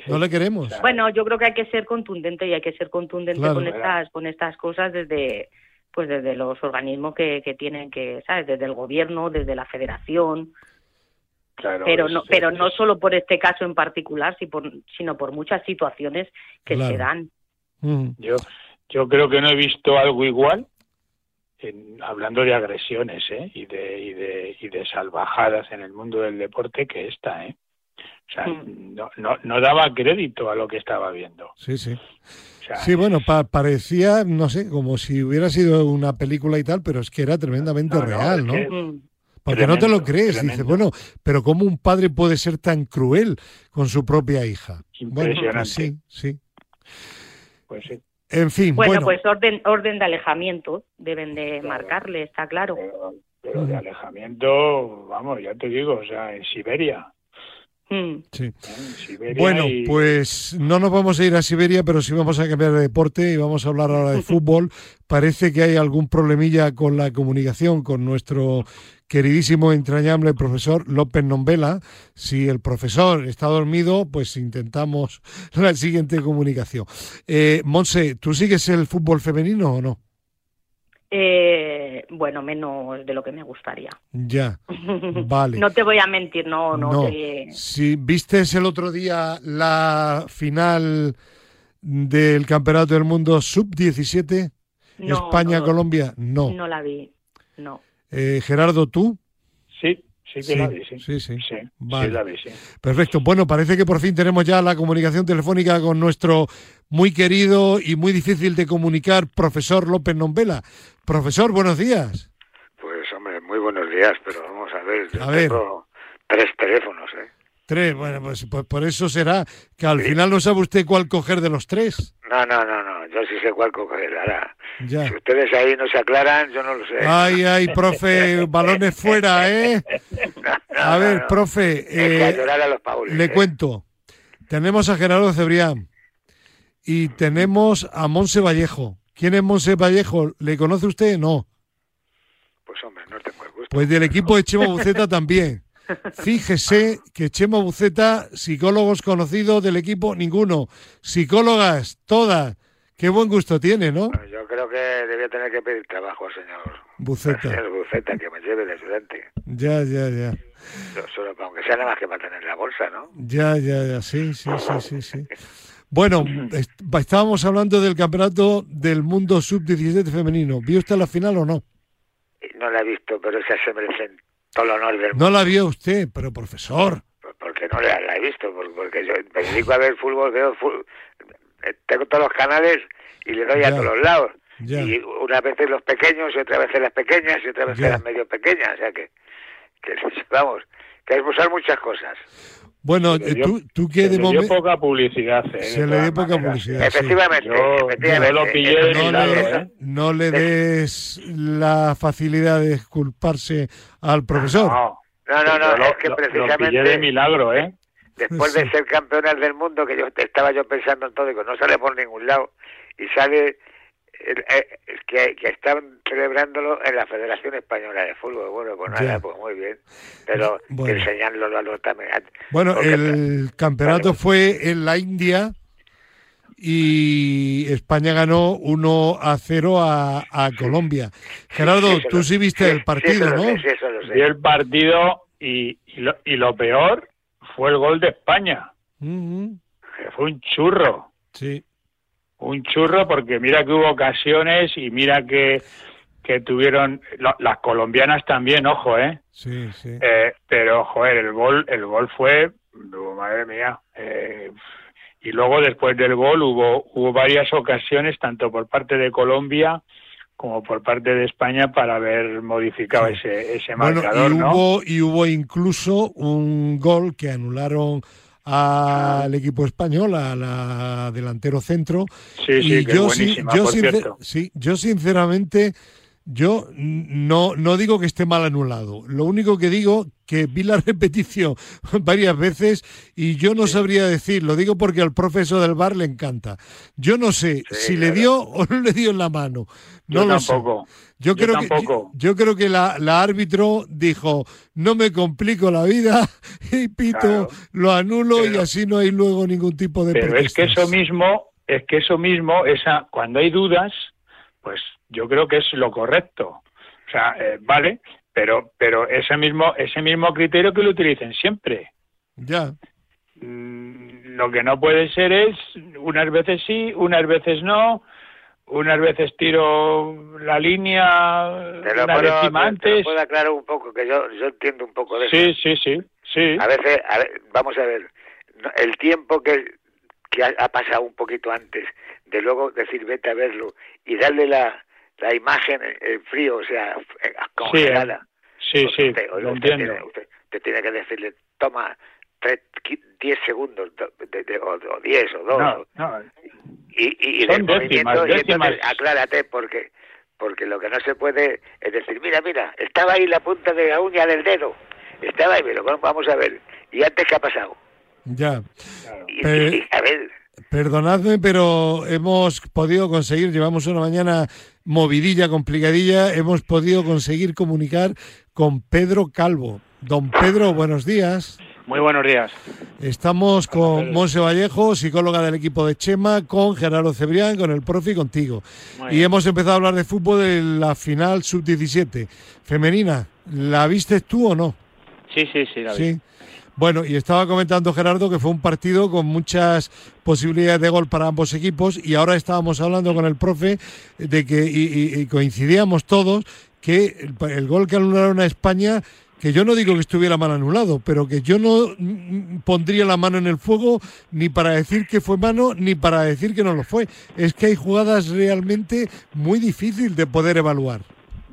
No le queremos. Bueno, yo creo que hay que ser contundente y hay que ser contundente Claro. con estas con estas cosas desde pues desde los organismos que, que tienen que, ¿sabes? Desde el gobierno, desde la federación, Claro, pero no pero no solo por este caso en particular, si por- sino por muchas situaciones que Claro. se dan. Mm, Yo, yo creo que no he visto algo igual, en- hablando de agresiones ¿eh? y, de, y, de, y de salvajadas en el mundo del deporte, que esta. ¿eh? O sea, Mm. no, no, no daba crédito a lo que estaba viendo. Sí, sí. O sea, Sí, bueno, pa- parecía, no sé, como si hubiera sido una película y tal, pero es que era tremendamente No, no, real, es ¿no? que-. Porque no te lo crees. Dices, bueno, pero ¿cómo un padre puede ser tan cruel con su propia hija? Bueno, pues Impresionante. sí, sí. pues sí. En fin, Bueno, bueno, pues orden orden de alejamiento deben de marcarle, está claro. Pero, pero de alejamiento, vamos, ya te digo, o sea, en Siberia. Mm. sí. En Siberia Bueno, y- pues no nos vamos a ir a Siberia, pero sí vamos a cambiar de deporte y vamos a hablar ahora de [laughs] fútbol. Parece que hay algún problemilla con la comunicación con nuestro queridísimo, entrañable profesor López Nombela. Si el profesor está dormido, pues intentamos [laughs] la siguiente comunicación. Eh, Monse, ¿tú sigues el fútbol femenino o no? Eh, bueno, menos de lo que me gustaría. Ya, [laughs] vale. No te voy a mentir, no, no, No. te... Si vistes el otro día la final del Campeonato del Mundo Sub-17, no, España-Colombia, no. no, no la vi, no. Eh, Gerardo, ¿tú? Sí, sí que Sí, la vi, sí. sí, sí. Sí, Vale. sí la vi, sí. Perfecto. Bueno, parece que por fin tenemos ya la comunicación telefónica con nuestro muy querido y muy difícil de comunicar profesor López Nombela. Profesor, buenos días. Pues hombre, muy buenos días, pero vamos a ver, yo A ver. tres teléfonos, ¿eh? Tres, bueno, pues, pues por eso será que al final no sabe usted cuál coger de los tres. No, no, no, no, yo sí sé cuál coger, ahora. Ya. Si ustedes ahí no se aclaran, yo no lo sé. Ay, ay, profe, [laughs] balones fuera, ¿eh? No, no, A ver, no. profe, eh, a los paules, le ¿eh? cuento. Tenemos a Gerardo Cebrián y tenemos a Monse Vallejo. ¿Quién es Monse Vallejo? ¿Le conoce usted? No. Pues hombre, no tengo el gusto. Pues del equipo de Chema Buceta también. Fíjese que Chema Buceta, psicólogos conocidos del equipo, ninguno. Psicólogas, todas. Qué buen gusto tiene, ¿no? Bueno, yo creo que debía tener que pedir trabajo al señor, Buceta. señor Buceta, que me lleve de ayudante. Ya, ya, ya. Yo solo, aunque sea nada más que para tener la bolsa, ¿no? Ya, ya, ya. Sí, sí, sí, sí, sí. Bueno, est- estábamos hablando del campeonato del mundo sub-17 femenino. ¿Vio usted la final o no? No la he visto, pero esa se merecen todo el honor del No la vio usted, pero profesor. porque no la, la he visto, por- porque yo me dedico a ver fútbol, veo fútbol, eh, tengo todos los canales y le doy Ya. a todos los lados. Ya. Y una vez en los pequeños y otra vez en las pequeñas y otra vez Ya. en las medio pequeñas, o sea que, que [laughs] vamos, que hay que usar muchas cosas. Bueno, Se le eh, dio- tú, tú que Se de le dio momento... poca publicidad. ¿eh? Se le dio poca maneras. publicidad. sí. efectivamente, Yo- efectivamente. yo lo pillé de sí, no milagro, le, ¿eh? no le des la facilidad de disculparse al profesor. No, No, no, no, lo- es que lo- Lo pillé de precisamente milagro, ¿eh? después Sí. de ser campeonas del mundo, que yo estaba yo pensando en todo, digo, no sale por ningún lado, y sale eh, que, que están celebrándolo en la Federación Española de Fútbol. Bueno, pues nada, Ya. pues muy bien, pero Bueno. enseñándolo a los también. Bueno, Porque- el campeonato Vale. fue en la India y España ganó 1 a 0 a, a Colombia. Gerardo, Sí, eso tú lo- sí viste sí, el sí, partido, ¿no? sé, sí, eso lo sé. Vi el partido y, y, lo, y lo peor fue el gol de España. Que Fue un churro. Sí, un churro porque mira que hubo ocasiones y mira que, que tuvieron las colombianas también, ojo, ¿eh? sí, sí. Eh, pero joder, el gol el gol fue oh, madre mía. eh, y luego después del gol hubo hubo varias ocasiones tanto por parte de Colombia como por parte de España para haber modificado ese ese Bueno, marcador, y ¿no? hubo, y hubo incluso un gol que anularon al equipo español, a la delantero centro. Sí, sí, y que yo, buenísima, yo, por sincer- cierto. sí, yo sinceramente, yo no, no digo que esté mal anulado. Lo único que digo que vi la [laughs] repetición varias veces y yo no sabría decir, lo digo porque al profesor del bar le encanta. Yo no sé Sí, si le dio o no le dio en la mano. No Yo lo sé. tampoco. Yo Yo creo que yo, yo creo que la, la árbitro dijo no me complico la vida [laughs] y pito Claro. lo anulo y así no hay luego ningún tipo de Pero es que eso mismo, es que eso mismo, esa, cuando hay dudas, pues yo creo que es lo correcto. O sea, eh, vale, pero, pero ese mismo, ese mismo criterio que lo utilicen siempre. ya Mm, Lo que no puede ser es unas veces sí, unas veces no, unas veces tiro la línea Te lo, una puedo, décima te lo antes. puedo aclarar un poco, que yo, yo entiendo un poco de eso. Sí, sí, sí, sí. A veces, a ver, vamos a ver, no, el tiempo que, que ha, ha pasado un poquito antes de luego decir vete a verlo y darle la, la imagen en, en frío, o sea, eh, congelada. Sí, Pues sí, usted- lo usted entiendo. Tiene, usted, usted tiene que decirle, toma tres, qui- diez segundos do- de- de- o, o diez o dos. No, no, y, y, y Son del décimas, movimiento, y décimas. entonces aclárate porque porque lo que no se puede es decir, mira, mira, estaba ahí la punta de la uña del dedo, estaba ahí, pero bueno, vamos a ver, y antes qué ha pasado. ya Y, Pero- y, a ver, Perdonadme, pero hemos podido conseguir, llevamos una mañana movidilla, complicadilla, hemos podido conseguir comunicar con Pedro Calvo. Don Pedro, buenos días. Muy buenos días. Estamos con Monse Vallejo, psicóloga del equipo de Chema, con Gerardo Cebrián, con el profe y contigo. Muy Y bien. hemos empezado a hablar de fútbol de la final sub-17 femenina. ¿La viste tú o no? Sí, sí, sí, la vi. Sí. Bueno, y estaba comentando Gerardo que fue un partido con muchas posibilidades de gol para ambos equipos y ahora estábamos hablando con el profe de que y, coincidíamos todos que el, gol que anularon a España que yo no digo que estuviera mal anulado, pero que yo no mm, pondría la mano en el fuego ni para decir que fue mano ni para decir que no lo fue. Es que hay jugadas realmente muy difíciles de poder evaluar.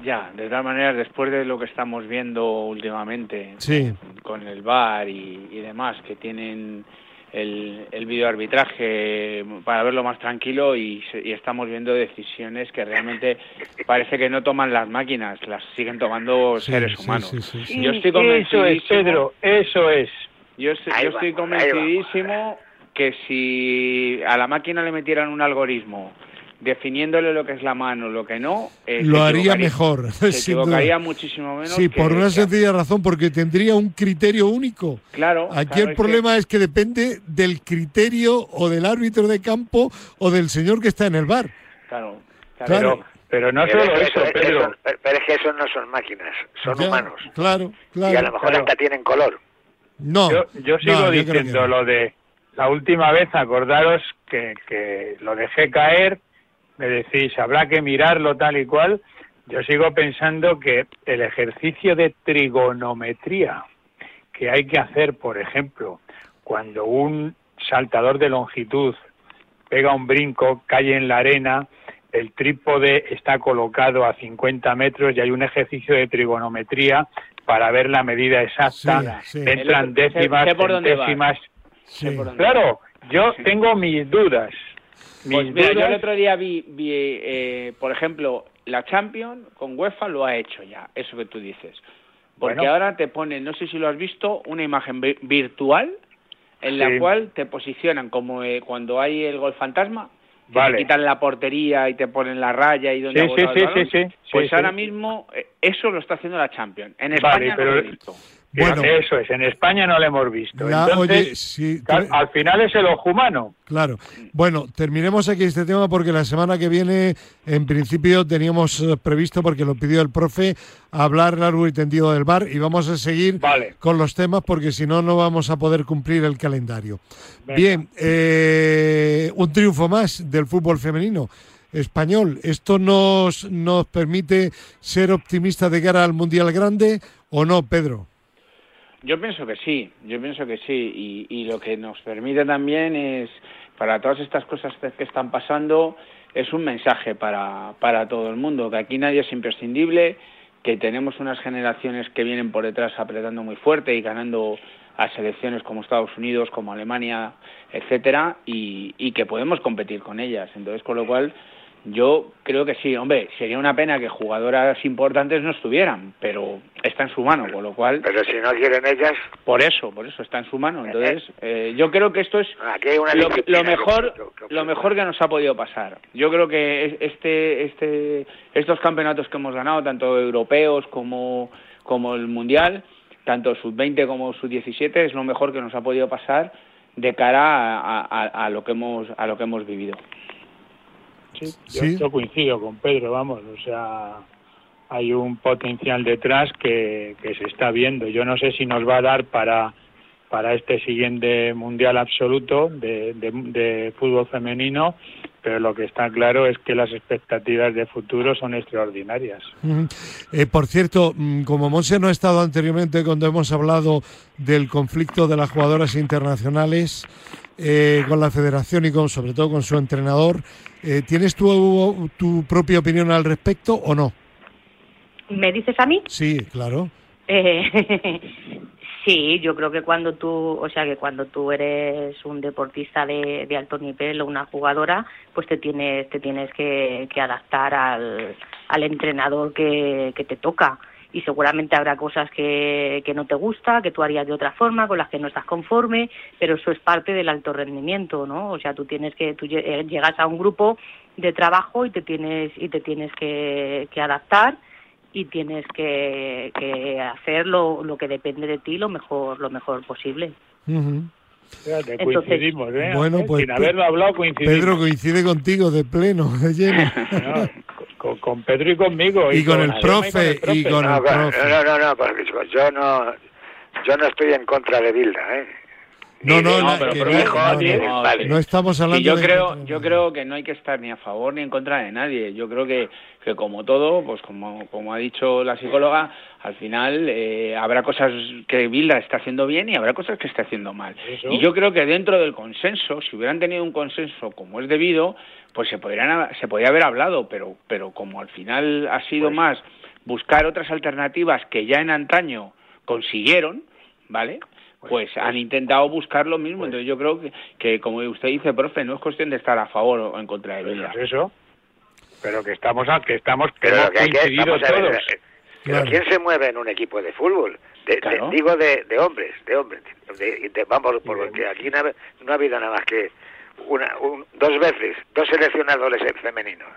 Ya, de todas maneras, después de lo que estamos viendo últimamente Sí. con el VAR y, y demás, que tienen el, el videoarbitraje para verlo más tranquilo y, se- y estamos viendo decisiones que realmente parece que no toman las máquinas, las siguen tomando Sí, seres sí, humanos. sí, sí, sí. Yo estoy eso es, Pedro, eso es. Yo, yo estoy convencidísimo que si a la máquina le metieran un algoritmo definiéndole lo que es la mano, lo que no, eh, Lo haría mejor. [laughs] [laughs] Se equivocaría muchísimo menos. Sí, que- por una que- sencilla razón, porque tendría un criterio único. Claro. Aquí claro, el es problema es que depende del criterio o del árbitro de campo o del señor que está en el bar. que- claro, Claro. Pero, pero no pero solo es que eso, eso- Pedro. eso- pero- pero es que esos no son máquinas, son Ya, humanos. Claro, y a lo claro. mejor claro. hasta tienen color. No, Yo, yo sigo no, yo que diciendo no. lo de la última vez, acordaros que, que lo dejé caer, me decís, habrá que mirarlo tal y cual. Yo sigo pensando que el ejercicio de trigonometría que hay que hacer, por ejemplo, cuando un saltador de longitud pega un brinco, cae en la arena, el trípode está colocado a 50 metros y hay un ejercicio de trigonometría para ver la medida exacta. Sí, sí. Entran décimas, sé por dónde vas. centésimas. Sí. Claro, yo Sí. tengo mis dudas. Pues mira, yo el otro día vi, vi, eh, por ejemplo, la Champions con UEFA lo ha hecho ya, eso que tú dices. Porque Bueno. ahora te ponen, no sé si lo has visto, una imagen vi- virtual en la Sí. cual te posicionan como eh, cuando hay el gol fantasma, que Vale. te quitan la portería y te ponen la raya y donde Sí, ha sí, el balón. Pues ahora mismo eh, eso lo está haciendo la Champions. En Vale, España pero- no lo he visto. Bueno. Eso es, en España no lo hemos visto. Ya, Entonces, oye, sí, al final es el ojo humano. Claro. Bueno, terminemos aquí este tema porque la semana que viene, en principio, teníamos eh, previsto, porque lo pidió el profe, hablar largo y tendido del bar y vamos a seguir Vale. con los temas porque si no, no vamos a poder cumplir el calendario. Venga. Bien, eh, un triunfo más del fútbol femenino español. ¿Esto nos, nos permite ser optimistas de cara al Mundial Grande o no, Pedro? Yo pienso que sí, yo pienso que sí. Y, y lo que nos permite también es, para todas estas cosas que están pasando, es un mensaje para, para todo el mundo, que aquí nadie es imprescindible, que tenemos unas generaciones que vienen por detrás apretando muy fuerte y ganando a selecciones como Estados Unidos, como Alemania, etcétera, y, y que podemos competir con ellas. Entonces, con lo cual, yo creo que sí, hombre, sería una pena que jugadoras importantes no estuvieran, pero está en su mano, con lo cual... Pero si no quieren ellas... Por eso, por eso está en su mano. Entonces, [laughs] eh, yo creo que esto es Aquí hay una lo, mejor que- lo mejor que nos ha podido pasar. Yo creo que es- este, este, estos campeonatos que hemos ganado, tanto europeos como, como el mundial, tanto sub-20 como sub-17, es lo mejor que nos ha podido pasar de cara a, a- a lo que hemos a lo que hemos vivido. Sí, yo, Sí. yo coincido con Pedro, vamos, o sea, hay un potencial detrás que, que se está viendo. Yo no sé si nos va a dar para, para este siguiente mundial absoluto de, de, de fútbol femenino, pero lo que está claro es que las expectativas de futuro son extraordinarias. Eh, por cierto, mm, como Monse no ha estado anteriormente cuando hemos hablado del conflicto de las jugadoras internacionales eh, con la federación y con, sobre todo con su entrenador, eh, ¿tienes tu, tu propia opinión al respecto o no? ¿Me dices a mí? Sí, claro. Eh, [laughs] sí, yo creo que cuando tú, o sea, que cuando tú eres un deportista de, de alto nivel o una jugadora, pues te tienes, te tienes que, que adaptar al, al entrenador que, que te toca. Y seguramente habrá cosas que, que no te gusta, que tú harías de otra forma, con las que no estás conforme, pero eso es parte del alto rendimiento, ¿no? O sea, tú tienes que, tú eh, llegas a un grupo de trabajo y te tienes, y te tienes que, que adaptar y tienes que, que hacer lo, lo que depende de ti lo mejor lo mejor posible. Fíjate, Entonces, coincidimos, ¿eh? bueno, pues, Sin haberlo hablado, coincidimos. Pedro coincide contigo de pleno, [laughs] de lleno. [laughs] No, con, con Pedro y conmigo. Y con el profe, y con No, el no, profe. no, no, no, porque yo no, yo no estoy en contra de Bilda, ¿eh? No, no, No, pero que no, hijo, no, ni- no. vale. No estamos hablando Sí, yo de creo, yo creo que no hay que estar ni a favor ni en contra de nadie. Yo creo que, que como todo, pues como, como ha dicho la psicóloga, al final eh, habrá cosas que Bilda está haciendo bien y habrá cosas que está haciendo mal. Eso. Y yo creo que dentro del consenso, si hubieran tenido un consenso como es debido, pues se podrían se podría haber hablado, pero pero como al final ha sido Pues- más buscar otras alternativas que ya en antaño consiguieron, ¿vale? Pues han intentado buscar lo mismo. Entonces yo creo que, que, como usted dice, profe, no es cuestión de estar a favor o en contra de Pues es eso. Pero que estamos, a- que estamos, que Pero que hay que, vamos a ver, todos. eh, pero Claro. ¿quién se mueve en un equipo de fútbol? De- de- digo de, de hombres, de hombres. De- de- vamos, porque aquí no ha, no ha habido nada más que una, un- dos veces, dos seleccionadores femeninos.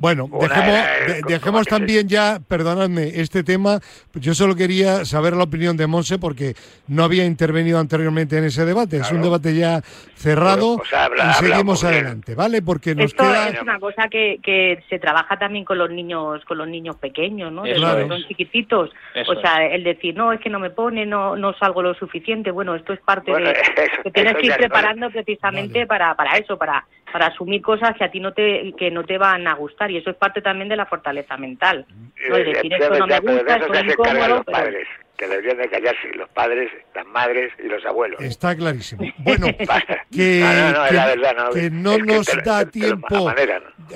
Bueno, dejemos, de- dejemos también ya, perdonadme, este tema. Yo solo quería saber la opinión de Monse porque no había intervenido anteriormente en ese debate. Es un Claro. debate ya cerrado Pues habla, y habla seguimos adelante, ¿vale? Porque nos Esto queda... es una cosa que, que se trabaja también con los niños con los niños pequeños, ¿no? De Eso los que es. son chiquititos. Eso o sea, el decir, no, es que no me pone, no no salgo lo suficiente. Bueno, esto es parte Bueno, de [laughs] eso- que tienes que ir preparando precisamente Vale. para para eso, para para asumir cosas que a ti no te que no te van a gustar y eso es parte también de la fortaleza mental. ¿no? El decir esto no me gusta, esto es incómodo, los pero padres, que deberían de callarse, los padres, las madres y los abuelos. Está clarísimo. Bueno, [laughs] que, no, no, no, es que- la verdad, no. que no Es que nos te- da te- tiempo.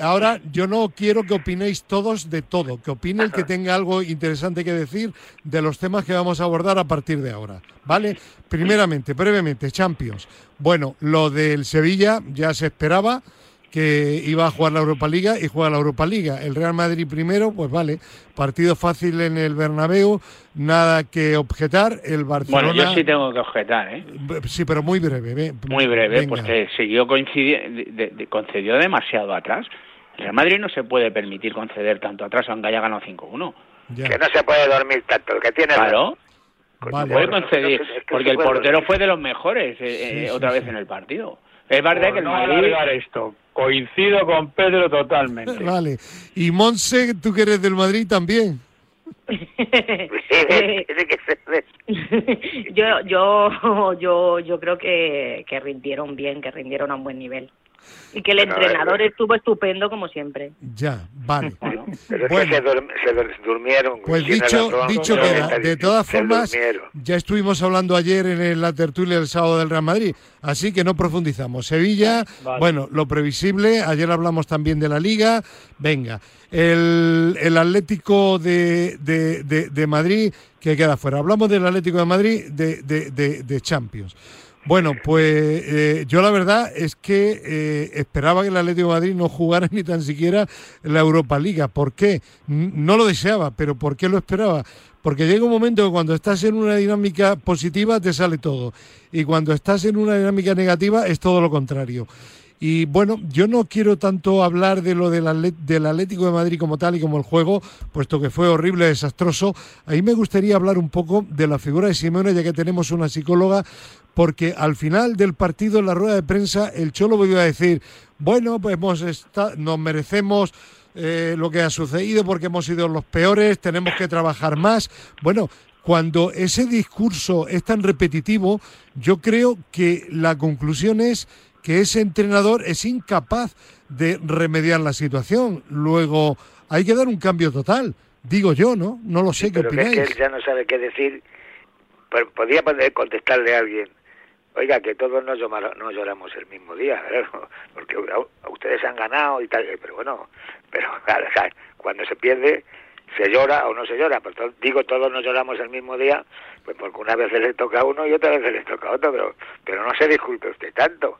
Ahora, yo no quiero que opinéis todos de todo, que opine el que tenga algo interesante que decir de los temas que vamos a abordar a partir de ahora, ¿vale? Primeramente, brevemente, Champions. Bueno, lo del Sevilla ya se esperaba que iba a jugar la Europa Liga y juega la Europa Liga. El Real Madrid primero, pues vale, partido fácil en el Bernabéu, nada que objetar. El Barcelona Bueno, yo sí tengo que objetar, ¿eh? Sí, pero muy breve. ve- Muy breve, venga. porque siguió coincidiendo, concedió demasiado atrás. El Real Madrid no se puede permitir conceder tanto atrás, aunque haya ganado 5-1. Ya. Que no se puede dormir tanto, el que tiene... Claro, Vale. puede Bueno, conceder, es que se porque el puede portero dormir. fue de los mejores eh, Sí, eh, sí, otra sí. vez en el partido. Es verdad que el no Madrid... esto, coincido con Pedro totalmente. [laughs] Vale. Y Monse, tú que eres del Madrid también. [laughs] Yo yo yo yo creo que, que rindieron bien, que rindieron a un buen nivel. Y que el Bueno, entrenador eh, estuvo estupendo como siempre. Ya, vale. [laughs] Pero es Bueno. que se, dur- se dur- durmieron. Pues dicho, razón, dicho queda. De todas formas, durmieron. ya estuvimos hablando ayer en la tertulia del sábado del Real Madrid, así que no profundizamos. Sevilla, Vale. bueno, lo previsible. Ayer hablamos también de la Liga. Venga, el, el Atlético de, de- de- de Madrid que queda fuera. Hablamos del Atlético de Madrid de, de- de- de Champions. Bueno, pues eh, yo la verdad es que eh, esperaba que el Atlético de Madrid no jugara [laughs] ni tan siquiera la Europa Liga. ¿Por qué? No lo deseaba, pero ¿por qué lo esperaba? Porque llega un momento que cuando estás en una dinámica positiva te sale todo. Y cuando estás en una dinámica negativa es todo lo contrario. Y bueno, yo no quiero tanto hablar de lo del, del Atlético de Madrid como tal y como el juego, puesto que fue horrible, desastroso. Ahí me gustaría hablar un poco de la figura de Simeone, ya que tenemos una psicóloga, porque al final del partido, en la rueda de prensa, el Cholo volvió a decir, bueno, pues hemos nos merecemos eh, lo que ha sucedido porque hemos sido los peores, tenemos que trabajar más. Bueno, cuando ese discurso es tan repetitivo, yo creo que la conclusión es que ese entrenador es incapaz de remediar la situación. Luego, hay que dar un cambio total. Digo yo, ¿no? No lo sé, ¿qué Pero que es opináis? que él ya no sabe qué decir. Pero podía poder contestarle a alguien. Oiga, que todos no, lloramos el mismo día, [laughs] ¿verdad? porque a- a ustedes han ganado y tal, pero bueno, pero [laughs] claro, o sea, cuando se pierde se llora o no se llora, pero to- digo todos no lloramos el mismo día, pues porque una vez le toca a uno y otra vez le toca a otro, pero, pero no se disculpe usted tanto,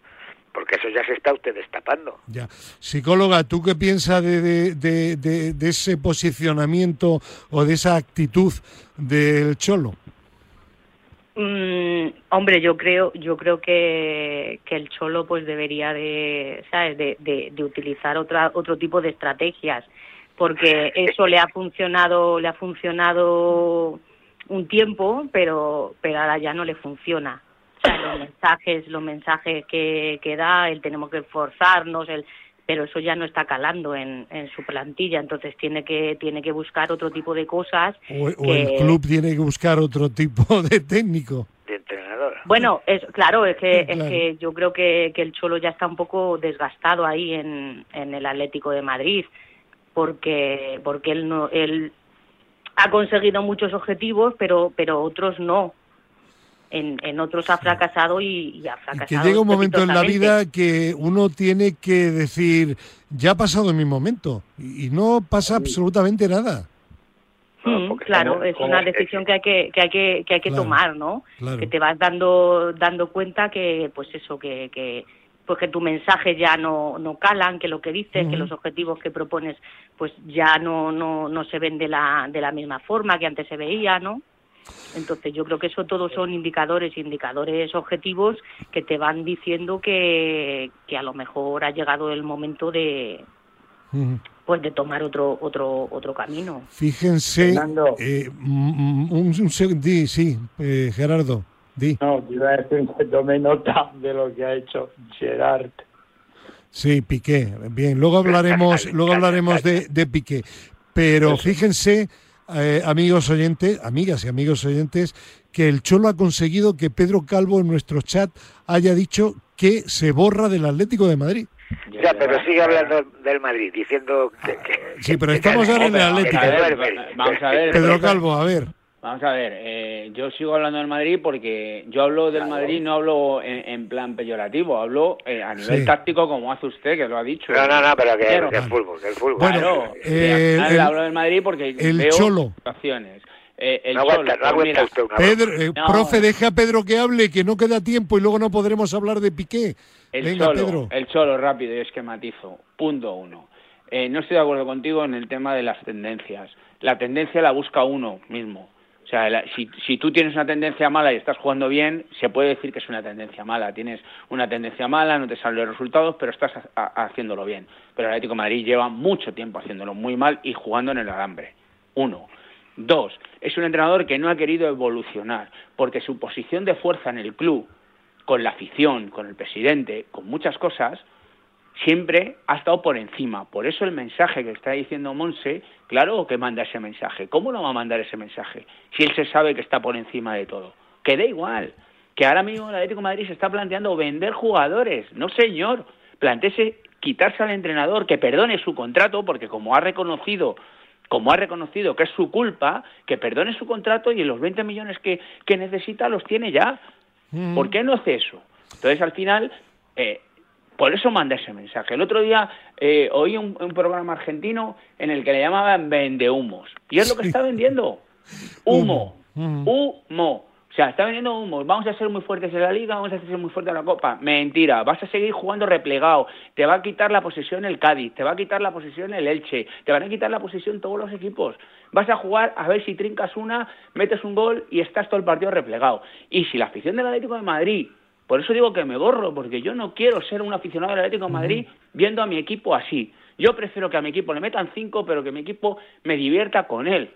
porque eso ya se está usted destapando. Ya. Psicóloga, ¿tú qué piensas de, de- de- de- de ese posicionamiento o de esa actitud del Cholo? Mm, hombre, yo creo, yo creo que, que el cholo pues debería de, ¿sabes? De, de, de utilizar otra, otro tipo de estrategias, porque [laughs] eso le ha funcionado, le ha funcionado un tiempo, pero, pero ahora ya no le funciona. Sea, los mensajes, los mensajes que, que da, el tenemos que esforzarnos, el, pero eso ya no está calando en, en su plantilla, entonces tiene que, tiene que buscar otro tipo de cosas ¿O, el club tiene que buscar otro tipo [laughs] de técnico? de entrenador. Bueno, es, claro, es que, claro. es que yo creo que, que el Cholo ya está un poco desgastado ahí en, en el Atlético de Madrid, porque porque él no él ha conseguido muchos objetivos, pero pero otros no. En, en otros ha fracasado y, y ha Y fracasado. que llega un momento en la vida que uno tiene que decir, ya ha pasado mi momento, y y no pasa absolutamente nada. Claro, como- es como- una decisión que hay que que hay que, que hay que Claro, tomar, ¿no? claro. Que te vas dando dando cuenta que pues eso que que pues que tu mensaje ya no no calan, que lo que dices, que los objetivos que propones pues ya no no no se ven de la de la misma forma que antes se veía, ¿no? Entonces yo creo que eso todos son indicadores, indicadores objetivos que te van diciendo que, que a lo mejor ha llegado el momento de pues de tomar otro otro otro camino. Fíjense, eh, mm, un, un seg- di, sí, eh, Gerardo, di. No, iba a decir que tome nota de lo que ha hecho Gerard. Sí, Piqué. Bien, luego hablaremos, [laughs] luego hablaremos de, de Piqué. Pero fíjense, eh, amigos oyentes, amigas y amigos oyentes, que el Cholo ha conseguido que Pedro Calvo en nuestro chat haya dicho que se borra del Atlético de Madrid. Ya, pero sigue hablando del Madrid, diciendo que... que- Sí, pero estamos ahora en el Atlético. vamos a ver. Pedro Calvo, a ver. Vamos a ver, eh, yo sigo hablando del Madrid porque yo hablo del Madrid, no hablo en, en plan peyorativo, hablo eh, a nivel Sí. táctico como hace usted, que lo ha dicho. No, no, no, pero que Claro. que el fútbol, que el fútbol. Bueno, Claro, eh, el- hablo del Madrid porque el veo Cholo. situaciones. Eh, el no aguanta, Cholo, no pues mira, usted una Pedro, eh, No. profe, deja a Pedro que hable, que no queda tiempo y luego no podremos hablar de Piqué. El Venga, Cholo, Pedro. el Cholo rápido y esquematizo. Punto uno. Eh, no estoy de acuerdo contigo en el tema de las tendencias. La tendencia la busca uno mismo. O sea, la- si, si tú tienes una tendencia mala y estás jugando bien, se puede decir que es una tendencia mala. Tienes una tendencia mala, no te salen los resultados, pero estás ha- haciéndolo bien. Pero el Atlético Madrid lleva mucho tiempo haciéndolo muy mal y jugando en el alambre. Uno. Dos, es un entrenador que no ha querido evolucionar, porque su posición de fuerza en el club, con la afición, con el presidente, con muchas cosas, siempre ha estado por encima. Por eso el mensaje que está diciendo Monse, claro que manda ese mensaje. ¿Cómo no va a mandar ese mensaje si él se sabe que está por encima de todo? Que da igual. Que ahora mismo el Atlético de Madrid se está planteando vender jugadores. No, señor. planteese quitarse al entrenador, que perdone su contrato, porque como ha reconocido como ha reconocido que es su culpa, que perdone su contrato y los 20 millones que, que necesita los tiene ya. Mm. ¿Por qué no hace eso? Entonces, al final, eh, por eso manda ese mensaje. El otro día eh, oí un, un programa argentino en el que le llamaban vendehumos. Y es lo que está vendiendo. [laughs] Humo. Humo. O sea, está vendiendo humo. Vamos a ser muy fuertes en la liga, vamos a ser muy fuertes en la copa. Mentira. Vas a seguir jugando replegado. Te va a quitar la posesión el Cádiz, te va a quitar la posesión el Elche, te van a quitar la posesión todos los equipos. Vas a jugar a ver si trincas una, metes un gol y estás todo el partido replegado. Y si la afición del Atlético de Madrid, por eso digo que me borro, porque yo no quiero ser un aficionado del Atlético de Madrid viendo a mi equipo así. Yo prefiero que a mi equipo le metan cinco, pero que mi equipo me divierta con él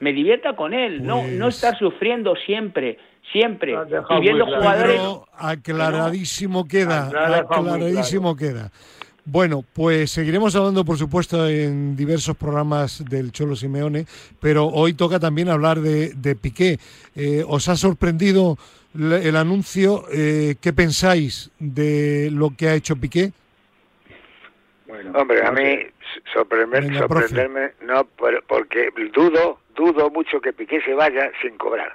me divierta con él, no, no Pues- estar sufriendo siempre, siempre, y viendo claro. jugadores... Aclaradísimo queda, aclaradísimo queda. Bueno, pues seguiremos hablando, por supuesto, en diversos programas del Cholo Simeone, pero hoy toca también hablar de, de Piqué. Eh, ¿Os ha sorprendido el anuncio? Eh, ¿Qué pensáis de lo que ha hecho Piqué? Bueno, Hombre, a mí sorprender- Venga, profe. sorprenderme, no, por- porque dudo, dudo mucho que Piqué se vaya sin cobrar.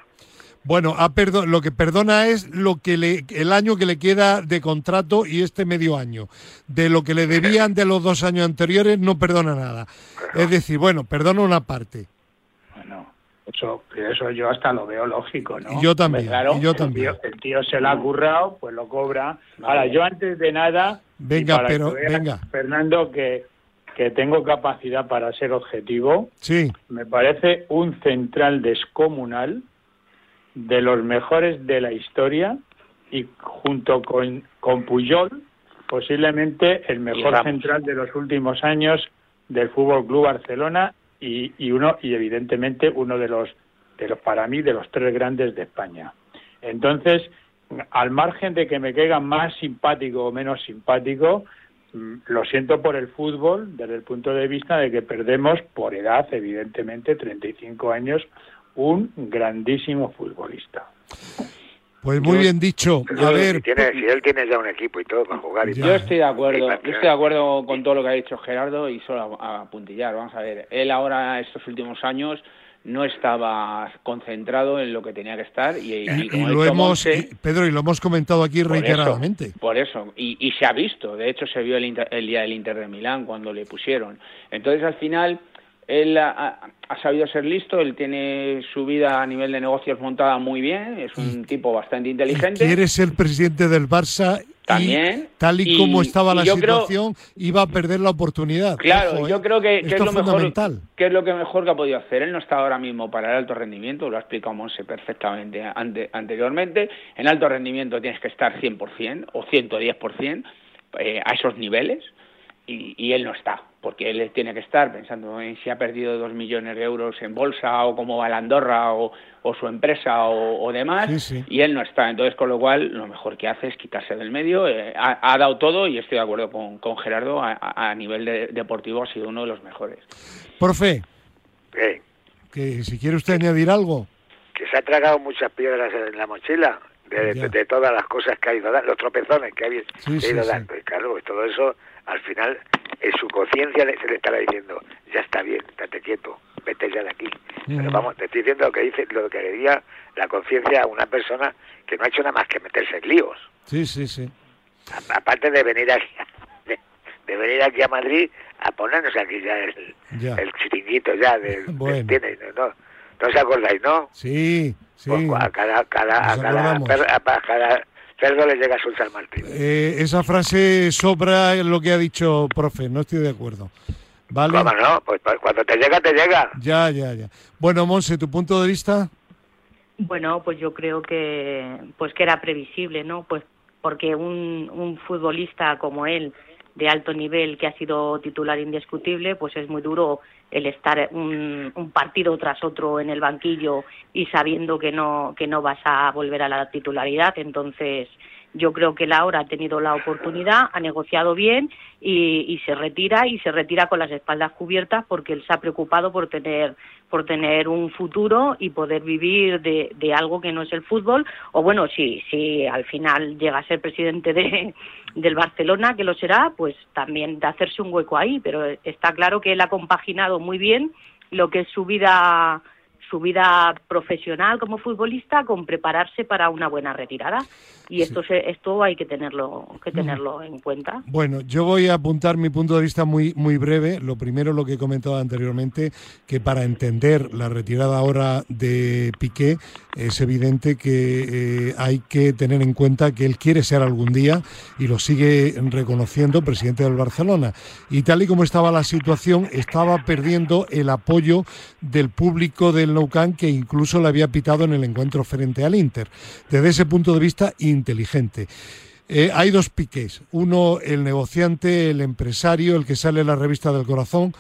Bueno, ha perdo- lo que perdona es lo que le, el año que le queda de contrato y este medio año. De lo que le debían de los dos años anteriores no perdona nada. Es decir, bueno, perdona una parte. Bueno, eso, eso yo hasta lo veo lógico, ¿no? Yo también, Claro. yo El también. tío, el tío se la ha currado, pues lo cobra. Ahora, yo antes de nada, Venga, pero- venga. Fernando, que, que tengo capacidad para ser objetivo, Sí, me parece un central descomunal de los mejores de la historia y junto con, con Puyol, posiblemente el mejor central de los últimos años del Fútbol Club Barcelona y, y uno y evidentemente uno de los de los para mí de los tres grandes de España. Entonces, al margen de que me caiga más simpático o menos simpático, mm, lo siento por el fútbol desde el punto de vista de que perdemos por edad, evidentemente, 35 años, un grandísimo futbolista. pues muy bien dicho. A si, ver, tiene, si él tiene ya un equipo y todo para jugar y. Yo estoy de acuerdo, yo estoy de acuerdo con todo lo que ha dicho Gerardo y solo a, a puntillar. Vamos a ver, él ahora estos últimos años no estaba concentrado en lo que tenía que estar y, y y, como y ha lo hemos, Monse, y- Pedro, y lo hemos comentado aquí por eso, reiteradamente. Por eso, y, y se ha visto, de hecho se vio el, Inter- el día del Inter de Milán cuando le pusieron. Entonces al final él ha, sabido ser listo, él tiene su vida a nivel de negocios montada muy bien, es un tipo bastante inteligente. Quiere ser presidente del Barça y También, tal y, y- como estaba la creo- situación, iba a perder la oportunidad. Claro, Ojo, yo ¿eh? creo que, que es lo mejor fundamental. que es lo que mejor que ha podido hacer. Él no está ahora mismo para el alto rendimiento, lo ha explicado Monse perfectamente ante- anteriormente. En alto rendimiento tienes que estar 100% o 110% eh, a esos niveles y, y él no está, porque él tiene que estar pensando en si ha perdido dos millones de euros en bolsa o cómo va la Andorra o, o su empresa o, o demás Sí, sí. y él no está. Entonces, con lo cual, lo mejor que hace es quitarse del medio. Eh, ha, ha dado todo y estoy de acuerdo con, con Gerardo. A, nivel de- deportivo ha sido uno de los mejores. Profe, Eh, que si quiere usted añadir algo. que se ha tragado muchas piedras en la mochila de, Ya. de- de todas las cosas que ha ido dando, los tropezones que ha, ido- Sí, que ha ido dando. Y claro, pues todo eso, al final, en su conciencia se le estará diciendo, ya está bien, estate quieto, vete ya de aquí. Pero vamos, te estoy diciendo lo que dice, lo que diría la conciencia a una persona que no ha hecho nada más que meterse en líos. Sí, sí, sí. A- aparte de venir aquí, de, de venir aquí a Madrid a ponernos aquí ya el, Ya. el chiringuito ya del, Bueno. No, no, no os acordáis, ¿no? Sí, sí. Pues a cada, cada, a cada, a cada cerdo le llega su San Martín. Eh, esa frase sobra lo que ha dicho profe, no estoy de acuerdo. ¿Vale? ¿Cómo no? Pues, pues cuando te llega, te llega. Ya, ya, ya. Bueno, Monse, ¿tu punto de vista? Bueno, pues yo creo que pues que era previsible, ¿no? Pues porque un, un futbolista como él de alto nivel que ha sido titular indiscutible, pues es muy duro el estar un, un partido tras otro en el banquillo y sabiendo que no que no vas a volver a la titularidad, entonces Yo creo que él ahora ha tenido la oportunidad, ha negociado bien y, se retira y se retira con las espaldas cubiertas porque él se ha preocupado por tener por tener un futuro y poder vivir de, de algo que no es el fútbol. O bueno si si al final llega a ser presidente de, del Barcelona que lo será pues también de hacerse un hueco ahí. Pero está claro que él ha compaginado muy bien lo que es su vida su vida profesional como futbolista con prepararse para una buena retirada y esto se, esto hay que tenerlo que tenerlo en cuenta. Bueno, yo voy a apuntar mi punto de vista muy muy breve. Lo primero lo que he comentado anteriormente que para entender la retirada ahora de Piqué es evidente que eh, hay que tener en cuenta que él quiere ser algún día y lo sigue reconociendo presidente del Barcelona. Y tal y como estaba la situación, estaba perdiendo el apoyo del público del Que incluso le había pitado en el encuentro frente al Inter. Desde ese punto de vista inteligente. Eh, hay dos piques, uno el negociante, el empresario, el que sale en la revista del corazón,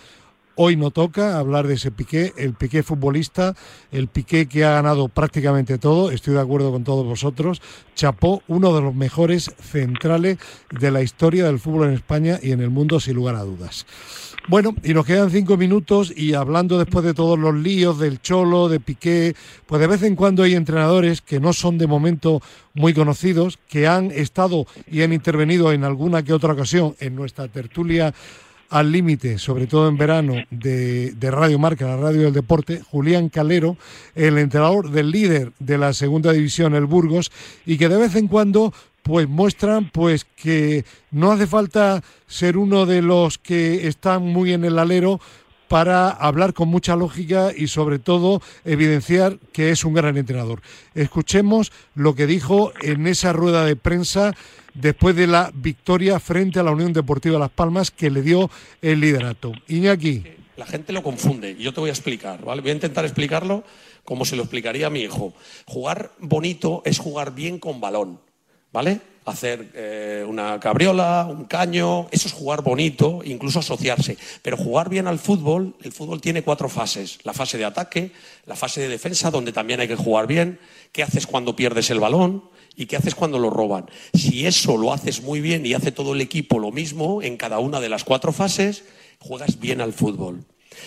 Hoy no toca hablar de ese Piqué, el Piqué futbolista, el Piqué que ha ganado prácticamente todo, estoy de acuerdo con todos vosotros. Chapó, uno de los mejores centrales de la historia del fútbol en España y en el mundo, sin lugar a dudas. Bueno, y nos quedan cinco minutos y hablando después de todos los líos del Cholo, de Piqué, pues de vez en cuando hay entrenadores que no son de momento muy conocidos, que han estado y han intervenido en alguna que otra ocasión en nuestra tertulia al límite, sobre todo en verano, de, Radio Marca, la radio del deporte, Julián Calero, el entrenador del líder de la segunda división, el Burgos, y que de vez en cuando pues muestran pues que no hace falta ser uno de los que están muy en el alero para hablar con mucha lógica y sobre todo evidenciar que es un gran entrenador. Escuchemos lo que dijo en esa rueda de prensa después de la victoria frente a la Unión Deportiva Las Palmas que le dio el liderato. Iñaki. La gente lo confunde y yo te voy a explicar, ¿vale? Voy a intentar explicarlo como se lo explicaría a mi hijo. Jugar bonito es jugar bien con balón, ¿vale? hacer eh, una cabriola, un caño, eso es jugar bonito, incluso asociarse. Pero jugar bien al fútbol, el fútbol tiene cuatro fases. La fase de ataque, la fase de defensa, donde también hay que jugar bien, qué haces cuando pierdes el balón y qué haces cuando lo roban. Si eso lo haces muy bien y hace todo el equipo lo mismo en cada una de las cuatro fases, juegas bien al fútbol.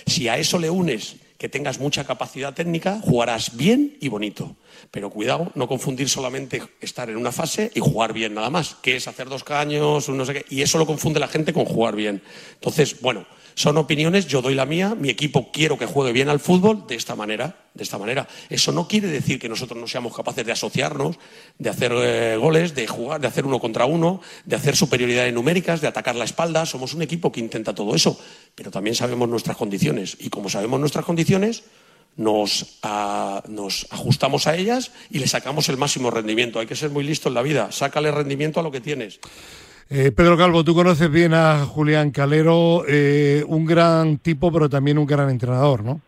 Si a eso le unes que tengas mucha capacidad técnica, jugarás bien y bonito. Pero cuidado, no confundir solamente estar en una fase y jugar bien nada más, que es hacer dos caños, no sé qué, y eso lo confunde la gente con jugar bien. Entonces, bueno, son opiniones, yo doy la mía, mi equipo quiero que juegue bien al fútbol de esta manera, de esta manera. Eso no quiere decir que nosotros no seamos capaces de asociarnos, de hacer eh, goles, de jugar, de hacer uno contra uno, de hacer superioridades numéricas, de atacar la espalda. Somos un equipo que intenta todo eso, pero también sabemos nuestras condiciones y como sabemos nuestras condiciones, nos, nos, ajustamos a ellas y le sacamos el máximo rendimiento. Hay que ser muy listo en la vida. Sácale rendimiento a lo que tienes. Eh, Pedro Calvo, tú conoces bien a Julián Calero, eh, un gran tipo, pero también un gran entrenador, ¿no?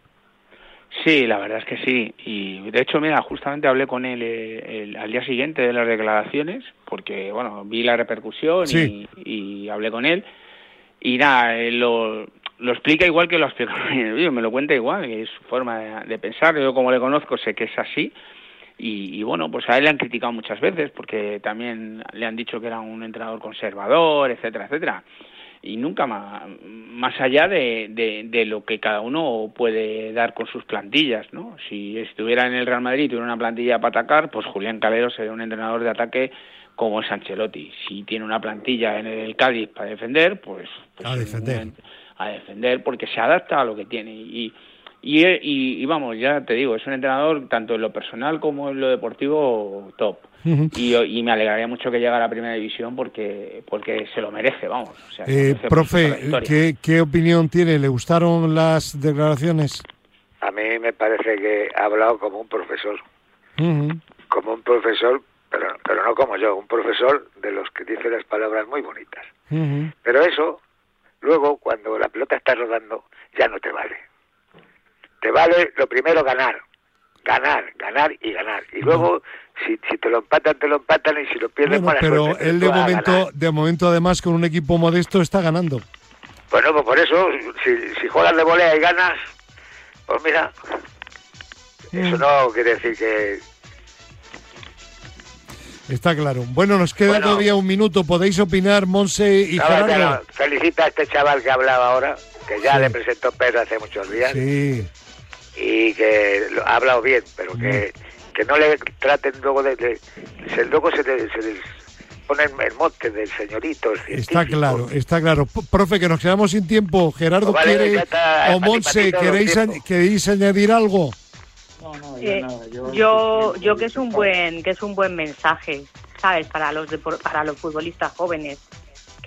Sí, la verdad es que sí. Y de hecho, mira, justamente hablé con él eh, al día siguiente de las declaraciones, porque, bueno, vi la repercusión y, hablé con él. Y nada, lo, lo explica igual que lo explica [laughs] me lo cuenta igual, que es su forma de, de pensar. Yo, como le conozco, sé que es así y, bueno, pues a él le han criticado muchas veces porque también le han dicho que era un entrenador conservador, etcétera, etcétera. Y nunca más, más allá de, de, lo que cada uno puede dar con sus plantillas, ¿no? Si estuviera en el Real Madrid y tuviera una plantilla para atacar, pues Julián Calero sería un entrenador de ataque como es Ancelotti. Si tiene una plantilla en el Cádiz para defender, pues, pues a defender. A defender porque se adapta a lo que tiene. Y, y, vamos, ya te digo, es un entrenador tanto en lo personal como en lo deportivo top. y, me alegraría mucho que llegue a la primera división porque porque se lo merece, vamos. eh, profe, ¿qué, opinión tiene? ¿Le gustaron las declaraciones? A mí me parece que ha hablado como un profesor. Como un profesor, pero, pero no como yo, un profesor de los que dice las palabras muy bonitas. Pero eso, luego, cuando la pelota está rodando, ya no te vale te vale lo primero ganar, ganar, ganar y ganar. Y luego, si, si te lo empatan, te lo empatan y si lo pierdes, bueno, Pero él de momento, de momento, además, con un equipo modesto está ganando. Bueno, pues por eso, si, si juegas de volea y ganas, pues mira, eso no quiere decir que... Está claro. Bueno, nos queda todavía un minuto. Podéis opinar, Monse y Gerardo. felicita a este chaval que hablaba ahora, que ya le presentó Pedro hace muchos días. Sí. Y que ha hablado bien, pero que, que no le traten luego de... de luego se, les pone el monte del señorito. Está claro, está claro. Profe, que nos quedamos sin tiempo. Gerardo pues quiere... O Monse, ¿queréis, ¿queréis añadir algo? Eh, yo, yo, que es un buen que es un buen mensaje, sabes, para los para los futbolistas jóvenes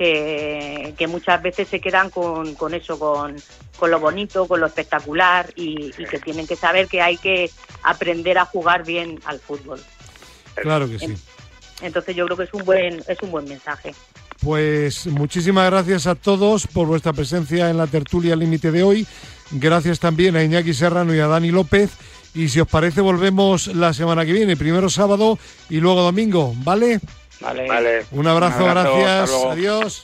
que, que muchas veces se quedan con, con eso, con, con lo bonito, con lo espectacular y, que tienen que saber que hay que aprender a jugar bien al fútbol. Claro que sí. Entonces yo creo que es un buen es un buen mensaje. Pues muchísimas gracias a todos por vuestra presencia en la tertulia límite de hoy. Gracias también a Iñaki Serrano y a Dani López. Y si os parece, volvemos la semana que viene, primero sábado y luego domingo, ¿vale? Vale. Un abrazo, gracias. Adiós.